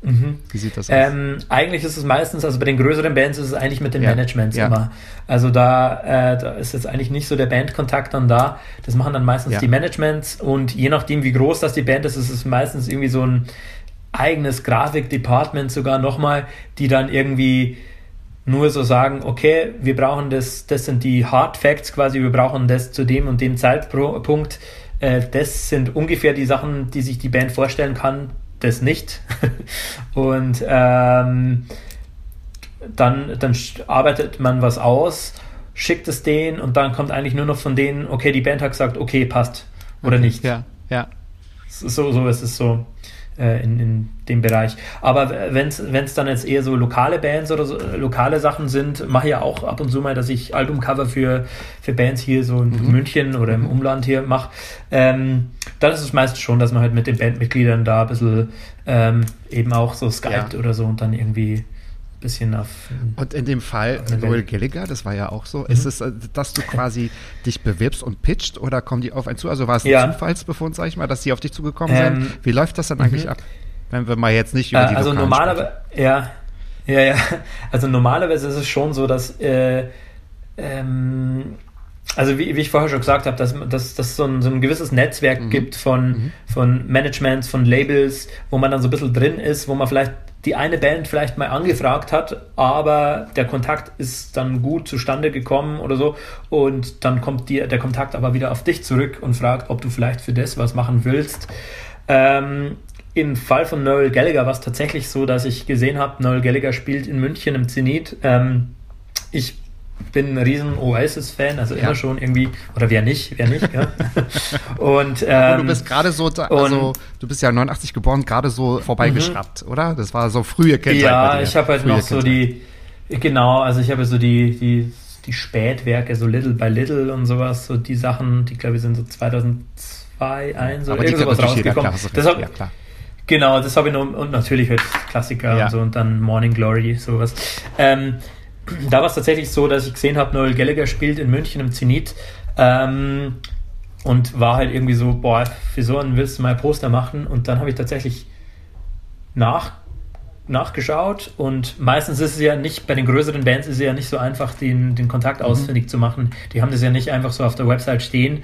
Mhm. Wie sieht das aus? Ähm, eigentlich ist es meistens, also bei den größeren Bands ist es eigentlich mit den ja. Managements ja. immer. Also da, äh, da ist jetzt eigentlich nicht so der Bandkontakt dann da. Das machen dann meistens ja. die Managements und je nachdem, wie groß das die Band ist, ist es meistens irgendwie so ein eigenes Grafikdepartment sogar nochmal, die dann irgendwie nur so sagen, okay, wir brauchen das, das sind die Hard Facts quasi, wir brauchen das zu dem und dem Zeitpunkt. Äh, das sind ungefähr die Sachen, die sich die Band vorstellen kann das nicht. und ähm, dann, dann arbeitet man was aus, schickt es denen und dann kommt eigentlich nur noch von denen, okay, die Band hat gesagt, okay, passt oder okay, nicht. Ja, ja. So, so ist es so äh, in, in dem Bereich. Aber wenn es dann jetzt eher so lokale Bands oder so, lokale Sachen sind, mache ich ja auch ab und zu mal, dass ich Albumcover für, für Bands hier so in mhm. München oder im Umland hier mache. Ähm, dann ist es meistens schon, dass man halt mit den Bandmitgliedern da ein bisschen ähm, eben auch so Skype ja. oder so und dann irgendwie bisschen auf. Und in dem Fall Noel Gallagher, das war ja auch so, mhm. ist es, äh, dass du quasi dich bewirbst und pitcht oder kommen die auf einen zu? Also war es ein ja. Zufallsbefund, sag ich mal, dass die auf dich zugekommen ähm, sind? Wie läuft das dann mhm. eigentlich ab? Wenn wir mal jetzt nicht über die äh, Also normalerweise, ja, ja, ja. Also normalerweise ist es schon so, dass äh, ähm, also wie, wie, ich vorher schon gesagt habe, dass, dass, dass so ein, so ein gewisses Netzwerk mhm. gibt von, mhm. von Managements, von Labels, wo man dann so ein bisschen drin ist, wo man vielleicht die eine Band vielleicht mal angefragt hat, aber der Kontakt ist dann gut zustande gekommen oder so und dann kommt dir der Kontakt aber wieder auf dich zurück und fragt, ob du vielleicht für das was machen willst. Ähm, Im Fall von Noel Gallagher war es tatsächlich so, dass ich gesehen habe, Noel Gallagher spielt in München im Zenit. Ähm, ich bin ein riesen Oasis-Fan, also ja. immer schon irgendwie, oder wer nicht, wer nicht, ja. und, ähm, du bist gerade so, also du bist ja 89 geboren, gerade so vorbeigeschraubt, mhm. oder? Das war so frühe Kindheit. Ja, ich habe halt frühe noch Kindheit. so die, genau, also ich habe so die, die, die Spätwerke, so Little by Little und sowas, so die Sachen, die glaube ich sind so 2002, 2001 oder irgendwas rausgekommen. Das hab, ja, klar. Genau, das habe ich noch, und natürlich halt Klassiker ja. und so und dann Morning Glory, sowas. Ähm, da war es tatsächlich so, dass ich gesehen habe, Noel Gallagher spielt in München im Zenit ähm, und war halt irgendwie so, boah, für so einen willst du mal Poster machen? Und dann habe ich tatsächlich nach nachgeschaut und meistens ist es ja nicht, bei den größeren Bands ist es ja nicht so einfach, den, den Kontakt mhm. ausfindig zu machen. Die haben das ja nicht einfach so auf der Website stehen.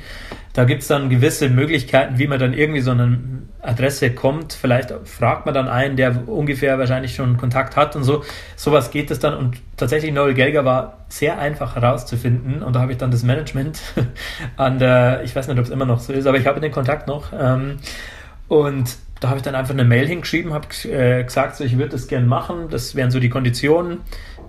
Da gibt es dann gewisse Möglichkeiten, wie man dann irgendwie so eine Adresse kommt. Vielleicht fragt man dann einen, der ungefähr wahrscheinlich schon Kontakt hat und so. Sowas geht es dann und tatsächlich Noel Gelger war sehr einfach herauszufinden und da habe ich dann das Management an der, ich weiß nicht, ob es immer noch so ist, aber ich habe den Kontakt noch ähm, und da habe ich dann einfach eine Mail hingeschrieben, habe äh, gesagt, so, ich würde das gerne machen, das wären so die Konditionen.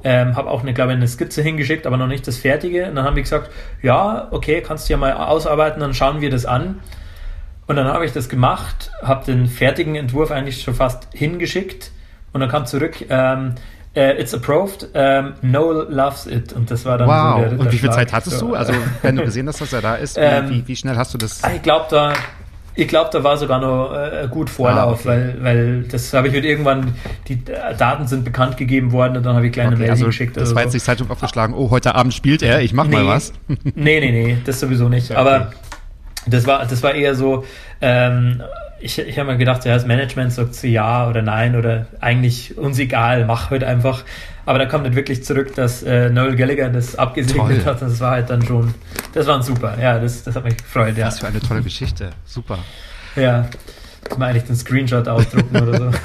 Ähm, habe auch eine, glaube ich, eine Skizze hingeschickt, aber noch nicht das Fertige. Und dann haben die gesagt, ja, okay, kannst du ja mal ausarbeiten, dann schauen wir das an. Und dann habe ich das gemacht, habe den fertigen Entwurf eigentlich schon fast hingeschickt und dann kam zurück, ähm, uh, it's approved, ähm, Noel loves it. Und das war dann wow. so der Und wie viel Zeit hattest du? Also, wenn du gesehen hast, dass er da ist, wie, ähm, wie, wie schnell hast du das? Ich glaube, da ich glaube, da war sogar noch äh, gut Vorlauf, ah, okay. weil, weil das habe ich halt irgendwann, die Daten sind bekannt gegeben worden und dann habe ich kleine okay, Mail also geschickt. Das war jetzt nicht Zeitung aufgeschlagen, oh, heute Abend spielt er, ich mach nee, mal was. nee, nee, nee, das sowieso nicht. Okay. Aber das war, das war eher so, ähm, ich, ich habe mir gedacht, ja, das Management sagt so ja oder nein oder eigentlich uns egal, mach halt einfach. Aber da kommt nicht wirklich zurück, dass äh, Noel Gallagher das abgesegnet hat. Das war halt dann schon, das war super. Ja, das, das hat mich gefreut. Ja. Was für eine tolle Geschichte. Super. Ja. Kann man eigentlich den Screenshot ausdrucken oder so.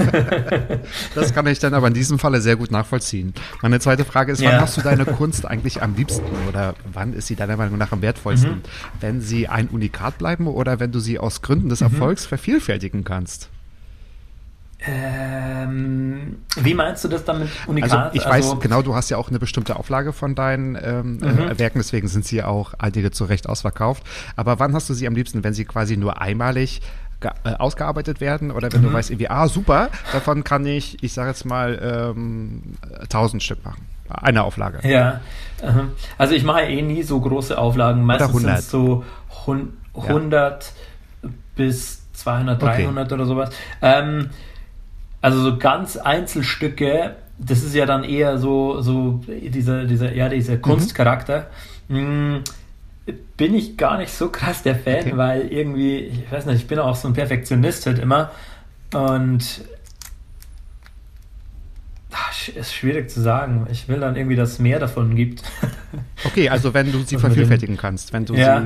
das kann ich dann aber in diesem Falle sehr gut nachvollziehen. Meine zweite Frage ist, ja. wann machst du deine Kunst eigentlich am liebsten oder wann ist sie deiner Meinung nach am wertvollsten? Mhm. Wenn sie ein Unikat bleiben oder wenn du sie aus Gründen des mhm. Erfolgs vervielfältigen kannst? Ähm, wie meinst du das damit Unikat? Also ich weiß also, genau, du hast ja auch eine bestimmte Auflage von deinen ähm, mhm. äh, Werken, deswegen sind sie auch einige zu Recht ausverkauft. Aber wann hast du sie am liebsten, wenn sie quasi nur einmalig ausgearbeitet werden oder wenn mhm. du weißt irgendwie, ah super, davon kann ich, ich sage jetzt mal, ähm, 1000 Stück machen. Eine Auflage. Ja, also ich mache eh nie so große Auflagen. Meistens sind es so 100 ja. bis 200, 300 okay. oder sowas. Ähm, also so ganz Einzelstücke, das ist ja dann eher so, so dieser, dieser, ja, dieser mhm. Kunstcharakter. Mhm. Bin ich gar nicht so krass der Fan, okay. weil irgendwie, ich weiß nicht, ich bin auch so ein Perfektionist halt immer. Und ist schwierig zu sagen. Ich will dann irgendwie, dass es mehr davon gibt. Okay, also wenn du sie vervielfältigen kannst, wenn du ja,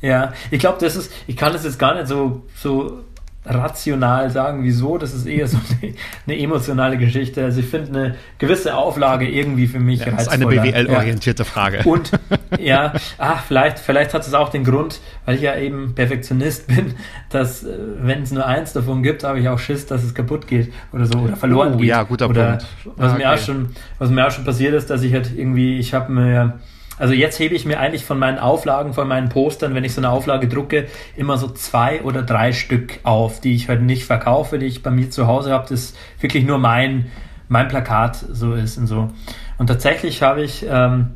sie. Ja, ich glaube, das ist, ich kann das jetzt gar nicht so, so rational sagen, wieso. Das ist eher so eine, eine emotionale Geschichte. Also ich finde eine gewisse Auflage irgendwie für mich ja, Das ist eine BWL-orientierte ja. Frage. Und ja, ach, vielleicht, vielleicht hat es auch den Grund, weil ich ja eben Perfektionist bin, dass äh, wenn es nur eins davon gibt, habe ich auch Schiss, dass es kaputt geht oder so oder verloren oh, geht. Ja, guter oder Punkt. Was, ah, okay. mir auch schon, was mir auch schon passiert ist, dass ich halt irgendwie, ich habe mir also jetzt hebe ich mir eigentlich von meinen Auflagen, von meinen Postern, wenn ich so eine Auflage drucke, immer so zwei oder drei Stück auf, die ich halt nicht verkaufe, die ich bei mir zu Hause habe, das wirklich nur mein, mein Plakat so ist und so. Und tatsächlich habe ich ähm,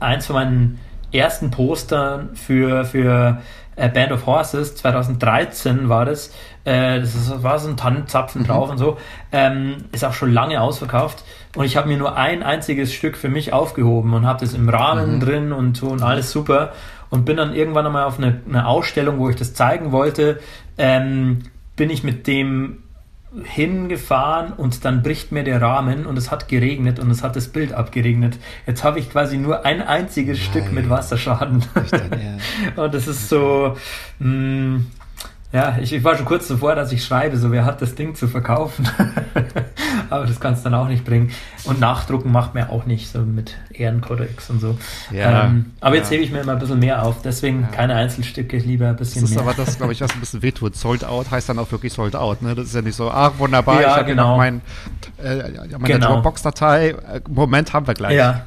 eins von meinen ersten Postern für, für äh, Band of Horses, 2013 war das, äh, das war so ein Tannenzapfen mhm. drauf und so, ähm, ist auch schon lange ausverkauft. Und ich habe mir nur ein einziges Stück für mich aufgehoben und habe das im Rahmen mhm. drin und so und alles super. Und bin dann irgendwann einmal auf eine, eine Ausstellung, wo ich das zeigen wollte, ähm, bin ich mit dem hingefahren und dann bricht mir der Rahmen und es hat geregnet und es hat das Bild abgeregnet. Jetzt habe ich quasi nur ein einziges Nein. Stück mit Wasserschaden. und das ist so, mh, mm, ja, ich, ich, war schon kurz davor, dass ich schreibe, so wer hat das Ding zu verkaufen. Aber das kannst du dann auch nicht bringen. Und Nachdrucken macht mir auch nicht, so mit Ehrenkodex und so. Ja, ähm, aber ja. jetzt hebe ich mir immer ein bisschen mehr auf. Deswegen ja. keine Einzelstücke, lieber ein bisschen das ist mehr. aber das, glaube ich, was ein bisschen wehtut. Sold out heißt dann auch wirklich sold out. Ne? Das ist ja nicht so, ach wunderbar, ja, ich habe genau. noch mein, äh, meine genau. Dropbox-Datei. Äh, Moment haben wir gleich. Ja,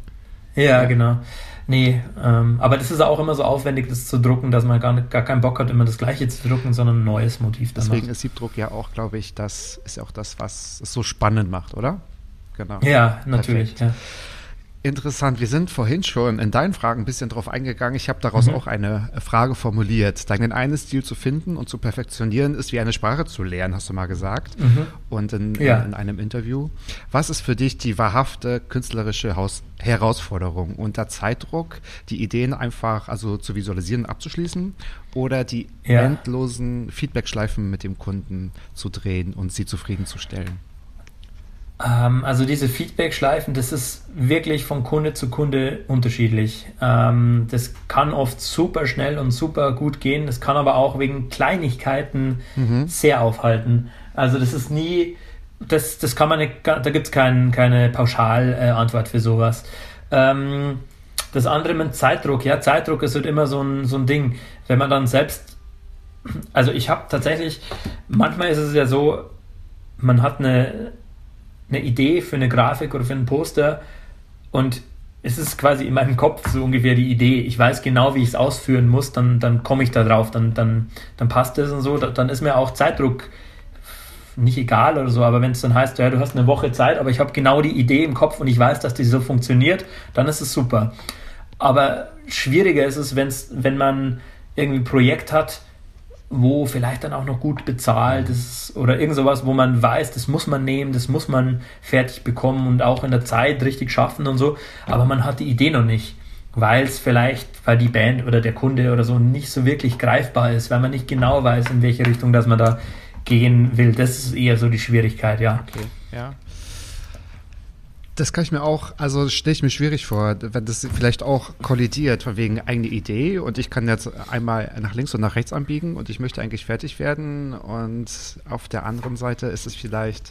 ja genau. Nee, ähm, aber das ist auch immer so aufwendig, das zu drucken, dass man gar, nicht, gar keinen Bock hat, immer das gleiche zu drucken, sondern ein neues Motiv dann Deswegen ist Siebdruck ja auch, glaube ich, das ist auch das, was es so spannend macht, oder? Genau. Ja, natürlich. Ja. Interessant. Wir sind vorhin schon in deinen Fragen ein bisschen drauf eingegangen. Ich habe daraus mhm. auch eine Frage formuliert. Deinen einen Stil zu finden und zu perfektionieren ist wie eine Sprache zu lernen, hast du mal gesagt. Mhm. Und in, ja. in, in, einem Interview. Was ist für dich die wahrhafte künstlerische Haus Herausforderung? Unter Zeitdruck die Ideen einfach also zu visualisieren und abzuschließen oder die ja. endlosen Feedbackschleifen mit dem Kunden zu drehen und sie zufriedenzustellen? Ähm, also diese Feedback-Schleifen, das ist wirklich von Kunde zu Kunde unterschiedlich. Ähm, das kann oft super schnell und super gut gehen. Das kann aber auch wegen Kleinigkeiten mhm. sehr aufhalten. Also das ist nie, das, das kann man nicht, da gibt es kein, keine Pauschalantwort für sowas. Ähm, das andere mit Zeitdruck, ja, Zeitdruck ist halt immer so ein, so ein Ding. Wenn man dann selbst, also ich habe tatsächlich, manchmal ist es ja so, man hat eine, eine Idee für eine Grafik oder für ein Poster und es ist quasi in meinem Kopf so ungefähr die Idee. Ich weiß genau, wie ich es ausführen muss, dann, dann komme ich da drauf, dann, dann, dann passt es und so. Dann ist mir auch Zeitdruck nicht egal oder so, aber wenn es dann heißt, ja, du hast eine Woche Zeit, aber ich habe genau die Idee im Kopf und ich weiß, dass die so funktioniert, dann ist es super. Aber schwieriger ist es, wenn's, wenn man irgendwie ein Projekt hat, wo vielleicht dann auch noch gut bezahlt ist oder irgend sowas, wo man weiß, das muss man nehmen, das muss man fertig bekommen und auch in der Zeit richtig schaffen und so, aber man hat die Idee noch nicht, weil es vielleicht, weil die Band oder der Kunde oder so nicht so wirklich greifbar ist, weil man nicht genau weiß, in welche Richtung dass man da gehen will. Das ist eher so die Schwierigkeit, ja. Okay, ja. Das kann ich mir auch, also stelle ich mir schwierig vor, wenn das vielleicht auch kollidiert von wegen eigene Idee und ich kann jetzt einmal nach links und nach rechts anbiegen und ich möchte eigentlich fertig werden und auf der anderen Seite ist es vielleicht,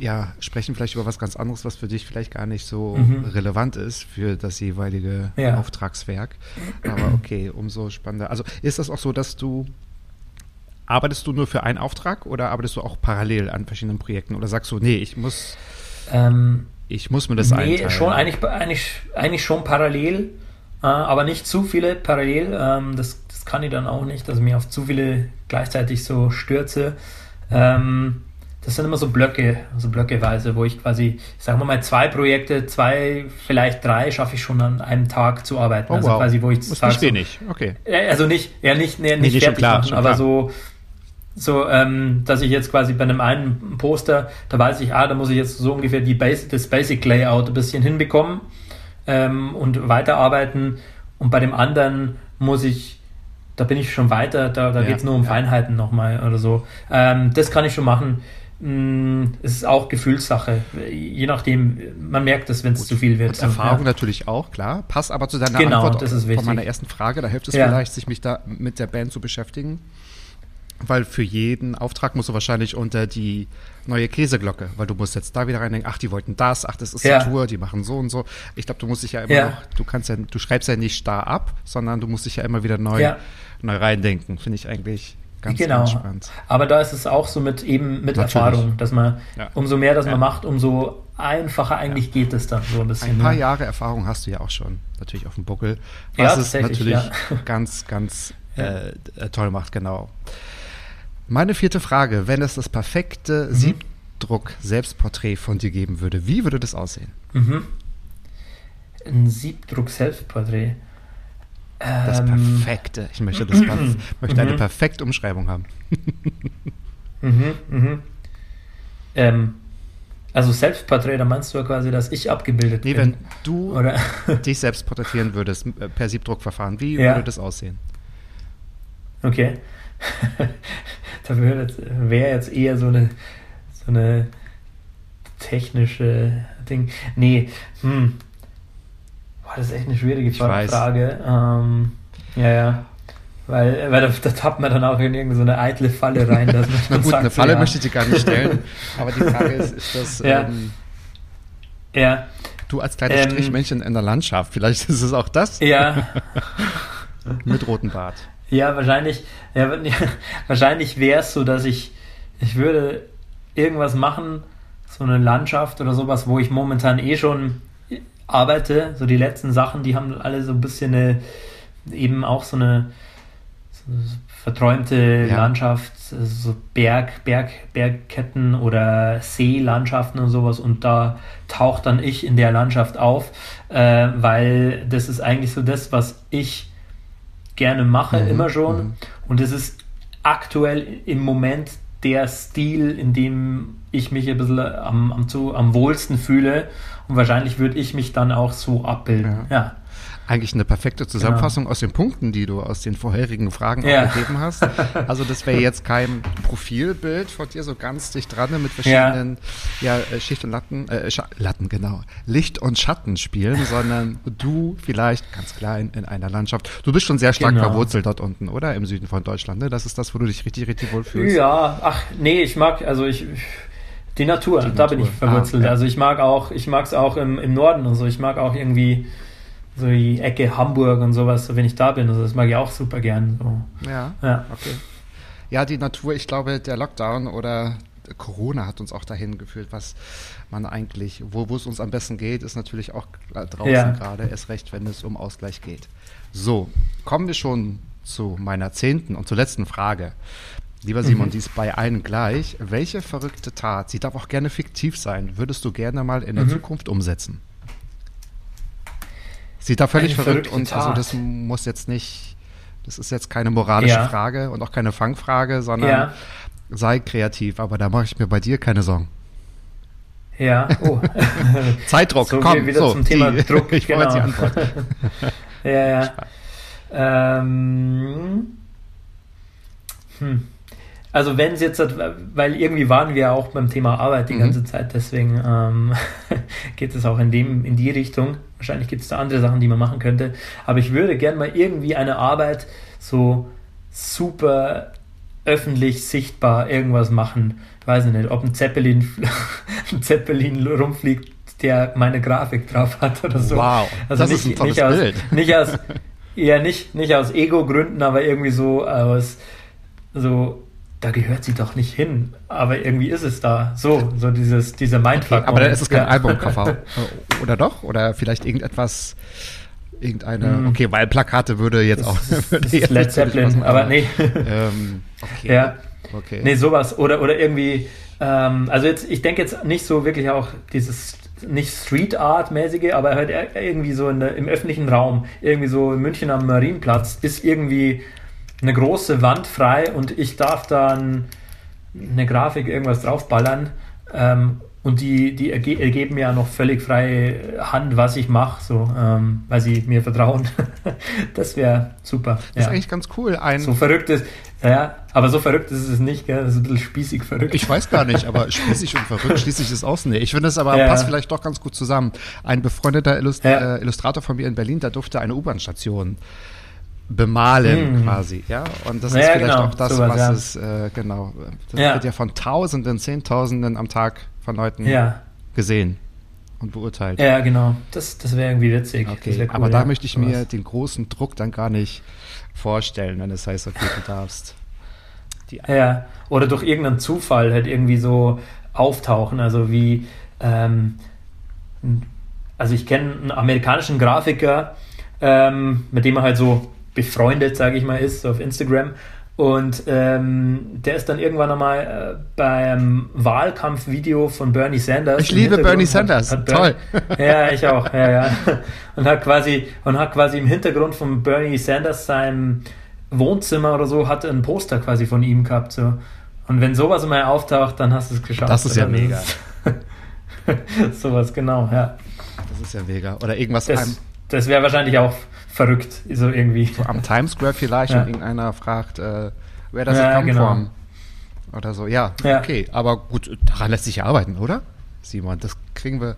ja, sprechen vielleicht über was ganz anderes, was für dich vielleicht gar nicht so mhm. relevant ist für das jeweilige ja. Auftragswerk. Aber okay, umso spannender. Also ist das auch so, dass du Arbeitest du nur für einen Auftrag oder arbeitest du auch parallel an verschiedenen Projekten? Oder sagst du, nee, ich muss ähm, ich muss mir das nee, einteilen. schon eigentlich, eigentlich, eigentlich schon parallel, äh, aber nicht zu viele parallel. Ähm, das, das kann ich dann auch nicht, dass ich mir auf zu viele gleichzeitig so stürze. Ähm, das sind immer so Blöcke, so blöckeweise, wo ich quasi, sagen wir mal, zwei Projekte, zwei, vielleicht drei schaffe ich schon an einem Tag zu arbeiten. Oh, also wow. quasi, wo ich das ist nicht wenig, okay. Also nicht, ja nicht, nee, nicht nee, fertig klar, machen, aber so so, ähm, dass ich jetzt quasi bei einem einen Poster, da weiß ich, ah, da muss ich jetzt so ungefähr die Basic, das Basic Layout ein bisschen hinbekommen ähm, und weiterarbeiten. Und bei dem anderen muss ich, da bin ich schon weiter, da, da ja, geht es nur um ja. Feinheiten nochmal oder so. Ähm, das kann ich schon machen. Mm, es ist auch Gefühlssache. Je nachdem, man merkt es, wenn es zu viel wird. Und Erfahrung ja. natürlich auch, klar. Passt aber zu deiner genau, Antwort das ist von meiner ersten Frage. Da hilft es ja. vielleicht, sich mich da mit der Band zu beschäftigen. Weil für jeden Auftrag musst du wahrscheinlich unter die neue Käseglocke, weil du musst jetzt da wieder reindenken, ach, die wollten das, ach, das ist ja. die Tour, die machen so und so. Ich glaube, du musst dich ja immer ja. noch, du kannst ja, du schreibst ja nicht starr ab, sondern du musst dich ja immer wieder neu, neu reindenken. Finde ich eigentlich Ganz genau. Entspannt. Aber da ist es auch so mit eben mit Natürlich. Erfahrung, dass man ja. umso mehr das ja. man macht, umso einfacher eigentlich ja. geht es dann so ein bisschen. Ein paar Jahre Erfahrung hast du ja auch schon, natürlich auf dem Buckel. Was es natürlich ganz, ganz äh, toll macht, genau. Meine vierte Frage, wenn es das perfekte mhm. Siebdruck-Selbstporträt von dir geben würde, wie würde das aussehen? Mhm. Ein Siebdruck-Selbstporträt. Das ähm, Perfekte. Ich möchte, das, möchte eine mhm. perfekte Umschreibung haben. mhm, mhm. Ähm, also Selbstporträt, da meinst du ja quasi, dass ich abgebildet nee, bin. wenn du Oder? dich selbst porträtieren würdest äh, per Siebdruckverfahren, wie ja. würde das aussehen? Okay. da wäre jetzt eher so eine, so eine technische Ding. Nee, hm. Boah, das ist echt eine schwierige Frage. Ähm, ja, ja. Weil, weil da, da, tappt man dann auch in irgendeine so eitle Falle rein. Dass man Na gut, sagt, eine Falle ja. möchte ich dir gar nicht stellen. aber die Frage ist, ist das... Ja. Ähm, ja. Du als kleines ähm, Strichmännchen in der Landschaft, vielleicht ist es auch das? Ja. Mit rotem Bart. Ja, wahrscheinlich, ja, wahrscheinlich wäre es so, dass ich, ich würde irgendwas machen, so eine Landschaft oder sowas, wo ich momentan eh schon arbeite. So die letzten Sachen, die haben alle so ein bisschen eine, eben auch so eine, so eine verträumte ja. Landschaft, so Berg, Berg, Bergketten oder Seelandschaften und sowas. Und da taucht dann ich in der Landschaft auf, äh, weil das ist eigentlich so das, was ich gerne mache, mhm. immer schon. Mhm. Und es ist aktuell im Moment der Stil, in dem ich mich ein bisschen am, am, zu, am wohlsten fühle. Und wahrscheinlich würde ich mich dann auch so abbilden. Ja. ja. Eigentlich eine perfekte Zusammenfassung genau. aus den Punkten, die du aus den vorherigen Fragen ja. gegeben hast. Also das wäre jetzt kein Profilbild von dir so ganz dicht dran mit verschiedenen ja. ja äh, Schicht und Latten, äh, Latten genau, Licht und Schatten spielen, sondern du vielleicht ganz klein in einer Landschaft. Du bist schon sehr stark genau. verwurzelt dort unten, oder im Süden von Deutschland. Ne? Das ist das, wo du dich richtig, richtig wohl fühlst. Ja, ach nee, ich mag also ich die Natur, die da Natur. bin ich verwurzelt. Ah, ja. Also ich mag auch, ich mag es auch im, im Norden und so. Ich mag auch irgendwie so die Ecke Hamburg und sowas, wenn ich da bin. Also das mag ich auch super gern. So. Ja, ja, okay. Ja, die Natur, ich glaube, der Lockdown oder Corona hat uns auch dahin geführt, was man eigentlich, wo, wo es uns am besten geht, ist natürlich auch draußen ja. gerade, erst recht, wenn es um Ausgleich geht. So, kommen wir schon zu meiner zehnten und zur letzten Frage. Lieber Simon, mhm. dies bei allen gleich. Welche verrückte Tat, sie darf auch gerne fiktiv sein, würdest du gerne mal in der mhm. Zukunft umsetzen? Sie darf völlig verrückt und also das muss jetzt nicht, das ist jetzt keine moralische ja. Frage und auch keine Fangfrage, sondern ja. sei kreativ, aber da mache ich mir bei dir keine Sorgen. Ja, oh. Zeitdruck, so, komm, wieder so, zum Thema die, Druck. Ich genau. die Antwort. ja, ja. Ähm, hm. Also wenn es jetzt, weil irgendwie waren wir auch beim Thema Arbeit die mhm. ganze Zeit, deswegen ähm, geht es auch in, dem, in die Richtung. Wahrscheinlich gibt es da andere Sachen, die man machen könnte. Aber ich würde gerne mal irgendwie eine Arbeit so super öffentlich sichtbar irgendwas machen. Ich weiß nicht, ob ein Zeppelin, ein Zeppelin rumfliegt, der meine Grafik drauf hat oder so. Wow, also das nicht, ist ein nicht aus, Bild. Nicht aus, ja, nicht, nicht aus Ego-Gründen, aber irgendwie so aus so da gehört sie doch nicht hin, aber irgendwie ist es da. So, so dieses, diese Mindfuck. Okay, aber dann ist es kein ja. Albumcover. Oder doch? Oder vielleicht irgendetwas, irgendeine, mm. okay, weil Plakate würde jetzt auch. Das ist, jetzt Led Zeppelin, aber nee. Ähm, okay. Ja. Okay. Nee, sowas. Oder, oder irgendwie, ähm, also jetzt, ich denke jetzt nicht so wirklich auch dieses nicht Street Art mäßige, aber halt irgendwie so der, im öffentlichen Raum, irgendwie so in München am Marienplatz ist irgendwie eine große Wand frei und ich darf dann eine Grafik irgendwas draufballern. Ähm, und die, die erge ergeben mir ja noch völlig freie Hand, was ich mache, so, ähm, weil sie mir vertrauen. das wäre super. Das ist eigentlich ganz cool. Ein so verrückt ist, ja, aber so verrückt ist es nicht, gell? Das ist ein bisschen spießig verrückt. Ich weiß gar nicht, aber spießig und verrückt schließlich ist aus. Nee, ich finde es aber ja. passt vielleicht doch ganz gut zusammen. Ein befreundeter Illust ja. äh, Illustrator von mir in Berlin, der durfte eine U-Bahn-Station bemalen hm. quasi, ja. Und das ja, ist vielleicht genau, auch das, sowas, was ja. es, äh, genau, das ja. wird ja von Tausenden, Zehntausenden am Tag von Leuten gesehen und beurteilt. Ja, genau. Das, das wäre irgendwie witzig. Okay, cool, aber da möchte ich mir den großen Druck dann gar nicht vorstellen, wenn es heißt, okay, du darfst. ja, oder durch irgendeinen Zufall halt irgendwie so auftauchen, also wie, ähm, also ich kenne einen amerikanischen Grafiker, ähm, mit dem er halt so befreundet, sage ich mal, ist, so auf Instagram. Und ähm, der ist dann irgendwann einmal äh, beim Wahlkampfvideo von Bernie Sanders. Ich liebe Bernie Sanders, hat, hat toll. ja, ich auch, ja, ja. Und hat quasi und hat quasi im Hintergrund von Bernie Sanders seinem Wohnzimmer oder so hat ein Poster quasi von ihm gehabt. So. Und wenn sowas mal auftaucht, dann hast du es geschafft. Das ist ja mega. sowas genau, ja. Das ist ja mega. Oder irgendwas. Das, das wäre wahrscheinlich auch verrückt, so irgendwie. So am Times Square vielleicht ja. und irgendeiner fragt, äh, wer das ja, genau. from? Oder so, ja, ja, okay. Aber gut, daran lässt sich ja arbeiten, oder? Simon, das kriegen wir.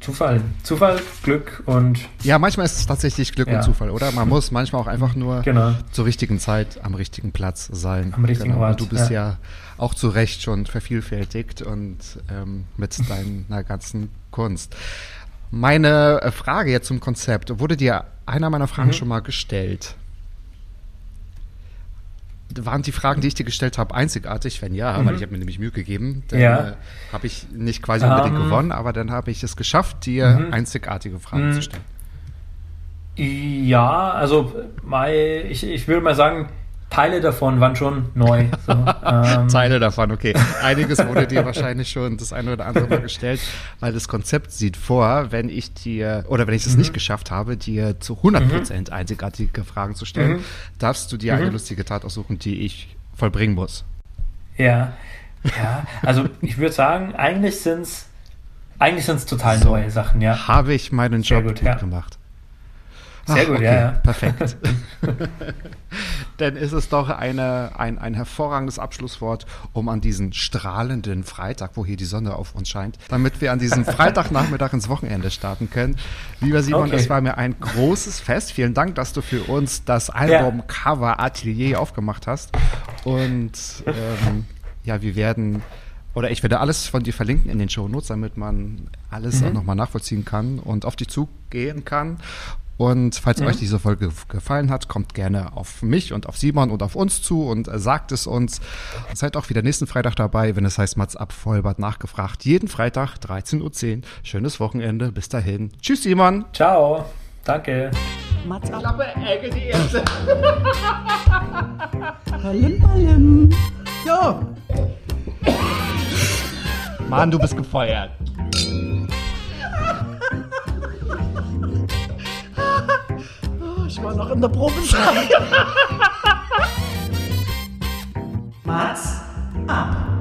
Zufall. Zufall, Glück und. Ja, manchmal ist es tatsächlich Glück ja. und Zufall, oder? Man muss manchmal auch einfach nur genau. zur richtigen Zeit am richtigen Platz sein. Am richtigen genau. Ort. Und du bist ja. ja. auch zu Recht schon vervielfältigt und ähm, mit deiner ganzen Kunst. Meine äh, Frage jetzt zum Konzept wurde dir einer meiner Fragen mhm. schon mal gestellt. Waren die Fragen, die ich dir gestellt habe, einzigartig? Wenn ja, mhm. weil ich habe mir nämlich Mühe gegeben, dann ja. äh, habe ich nicht quasi unbedingt um, ähm. gewonnen, aber dann habe ich es geschafft, dir mhm. einzigartige Fragen zu mhm. stellen. Ja, also ich, ich würde mal sagen, Teile davon waren schon neu. So, ähm. Teile davon, okay. Einiges wurde dir wahrscheinlich schon das eine oder andere Mal gestellt, weil das Konzept sieht vor, wenn ich dir, oder wenn ich es mhm. nicht geschafft habe, dir zu 100% mhm. einzigartige Fragen zu stellen, mhm. darfst du dir eine mhm. lustige Tat aussuchen, die ich vollbringen muss. Ja, ja, also ich würde sagen, eigentlich sind es eigentlich sind's total so, neue Sachen, ja. Habe ich meinen Job gut, gut ja. gemacht. Sehr Ach, gut, okay, ja, ja. Perfekt. Dann ist es doch eine, ein, ein hervorragendes Abschlusswort, um an diesen strahlenden Freitag, wo hier die Sonne auf uns scheint, damit wir an diesem Freitagnachmittag ins Wochenende starten können. Lieber Simon, okay. das war mir ein großes Fest. Vielen Dank, dass du für uns das Album ja. Cover Atelier aufgemacht hast. Und ähm, ja, wir werden oder ich werde alles von dir verlinken in den Show Notes, damit man alles mhm. auch nochmal nachvollziehen kann und auf dich zugehen kann. Und falls mhm. euch diese Folge gefallen hat, kommt gerne auf mich und auf Simon und auf uns zu und äh, sagt es uns. Seid auch wieder nächsten Freitag dabei, wenn es heißt Mats ab Vollbart nachgefragt. Jeden Freitag 13.10 Uhr. Schönes Wochenende. Bis dahin. Tschüss, Simon. Ciao. Danke. Mats ab. Klappe, Ecke, die erste. Ballim, ballim. So. Mann, du bist gefeuert. ich mal noch in der Probezeit. Mats ab.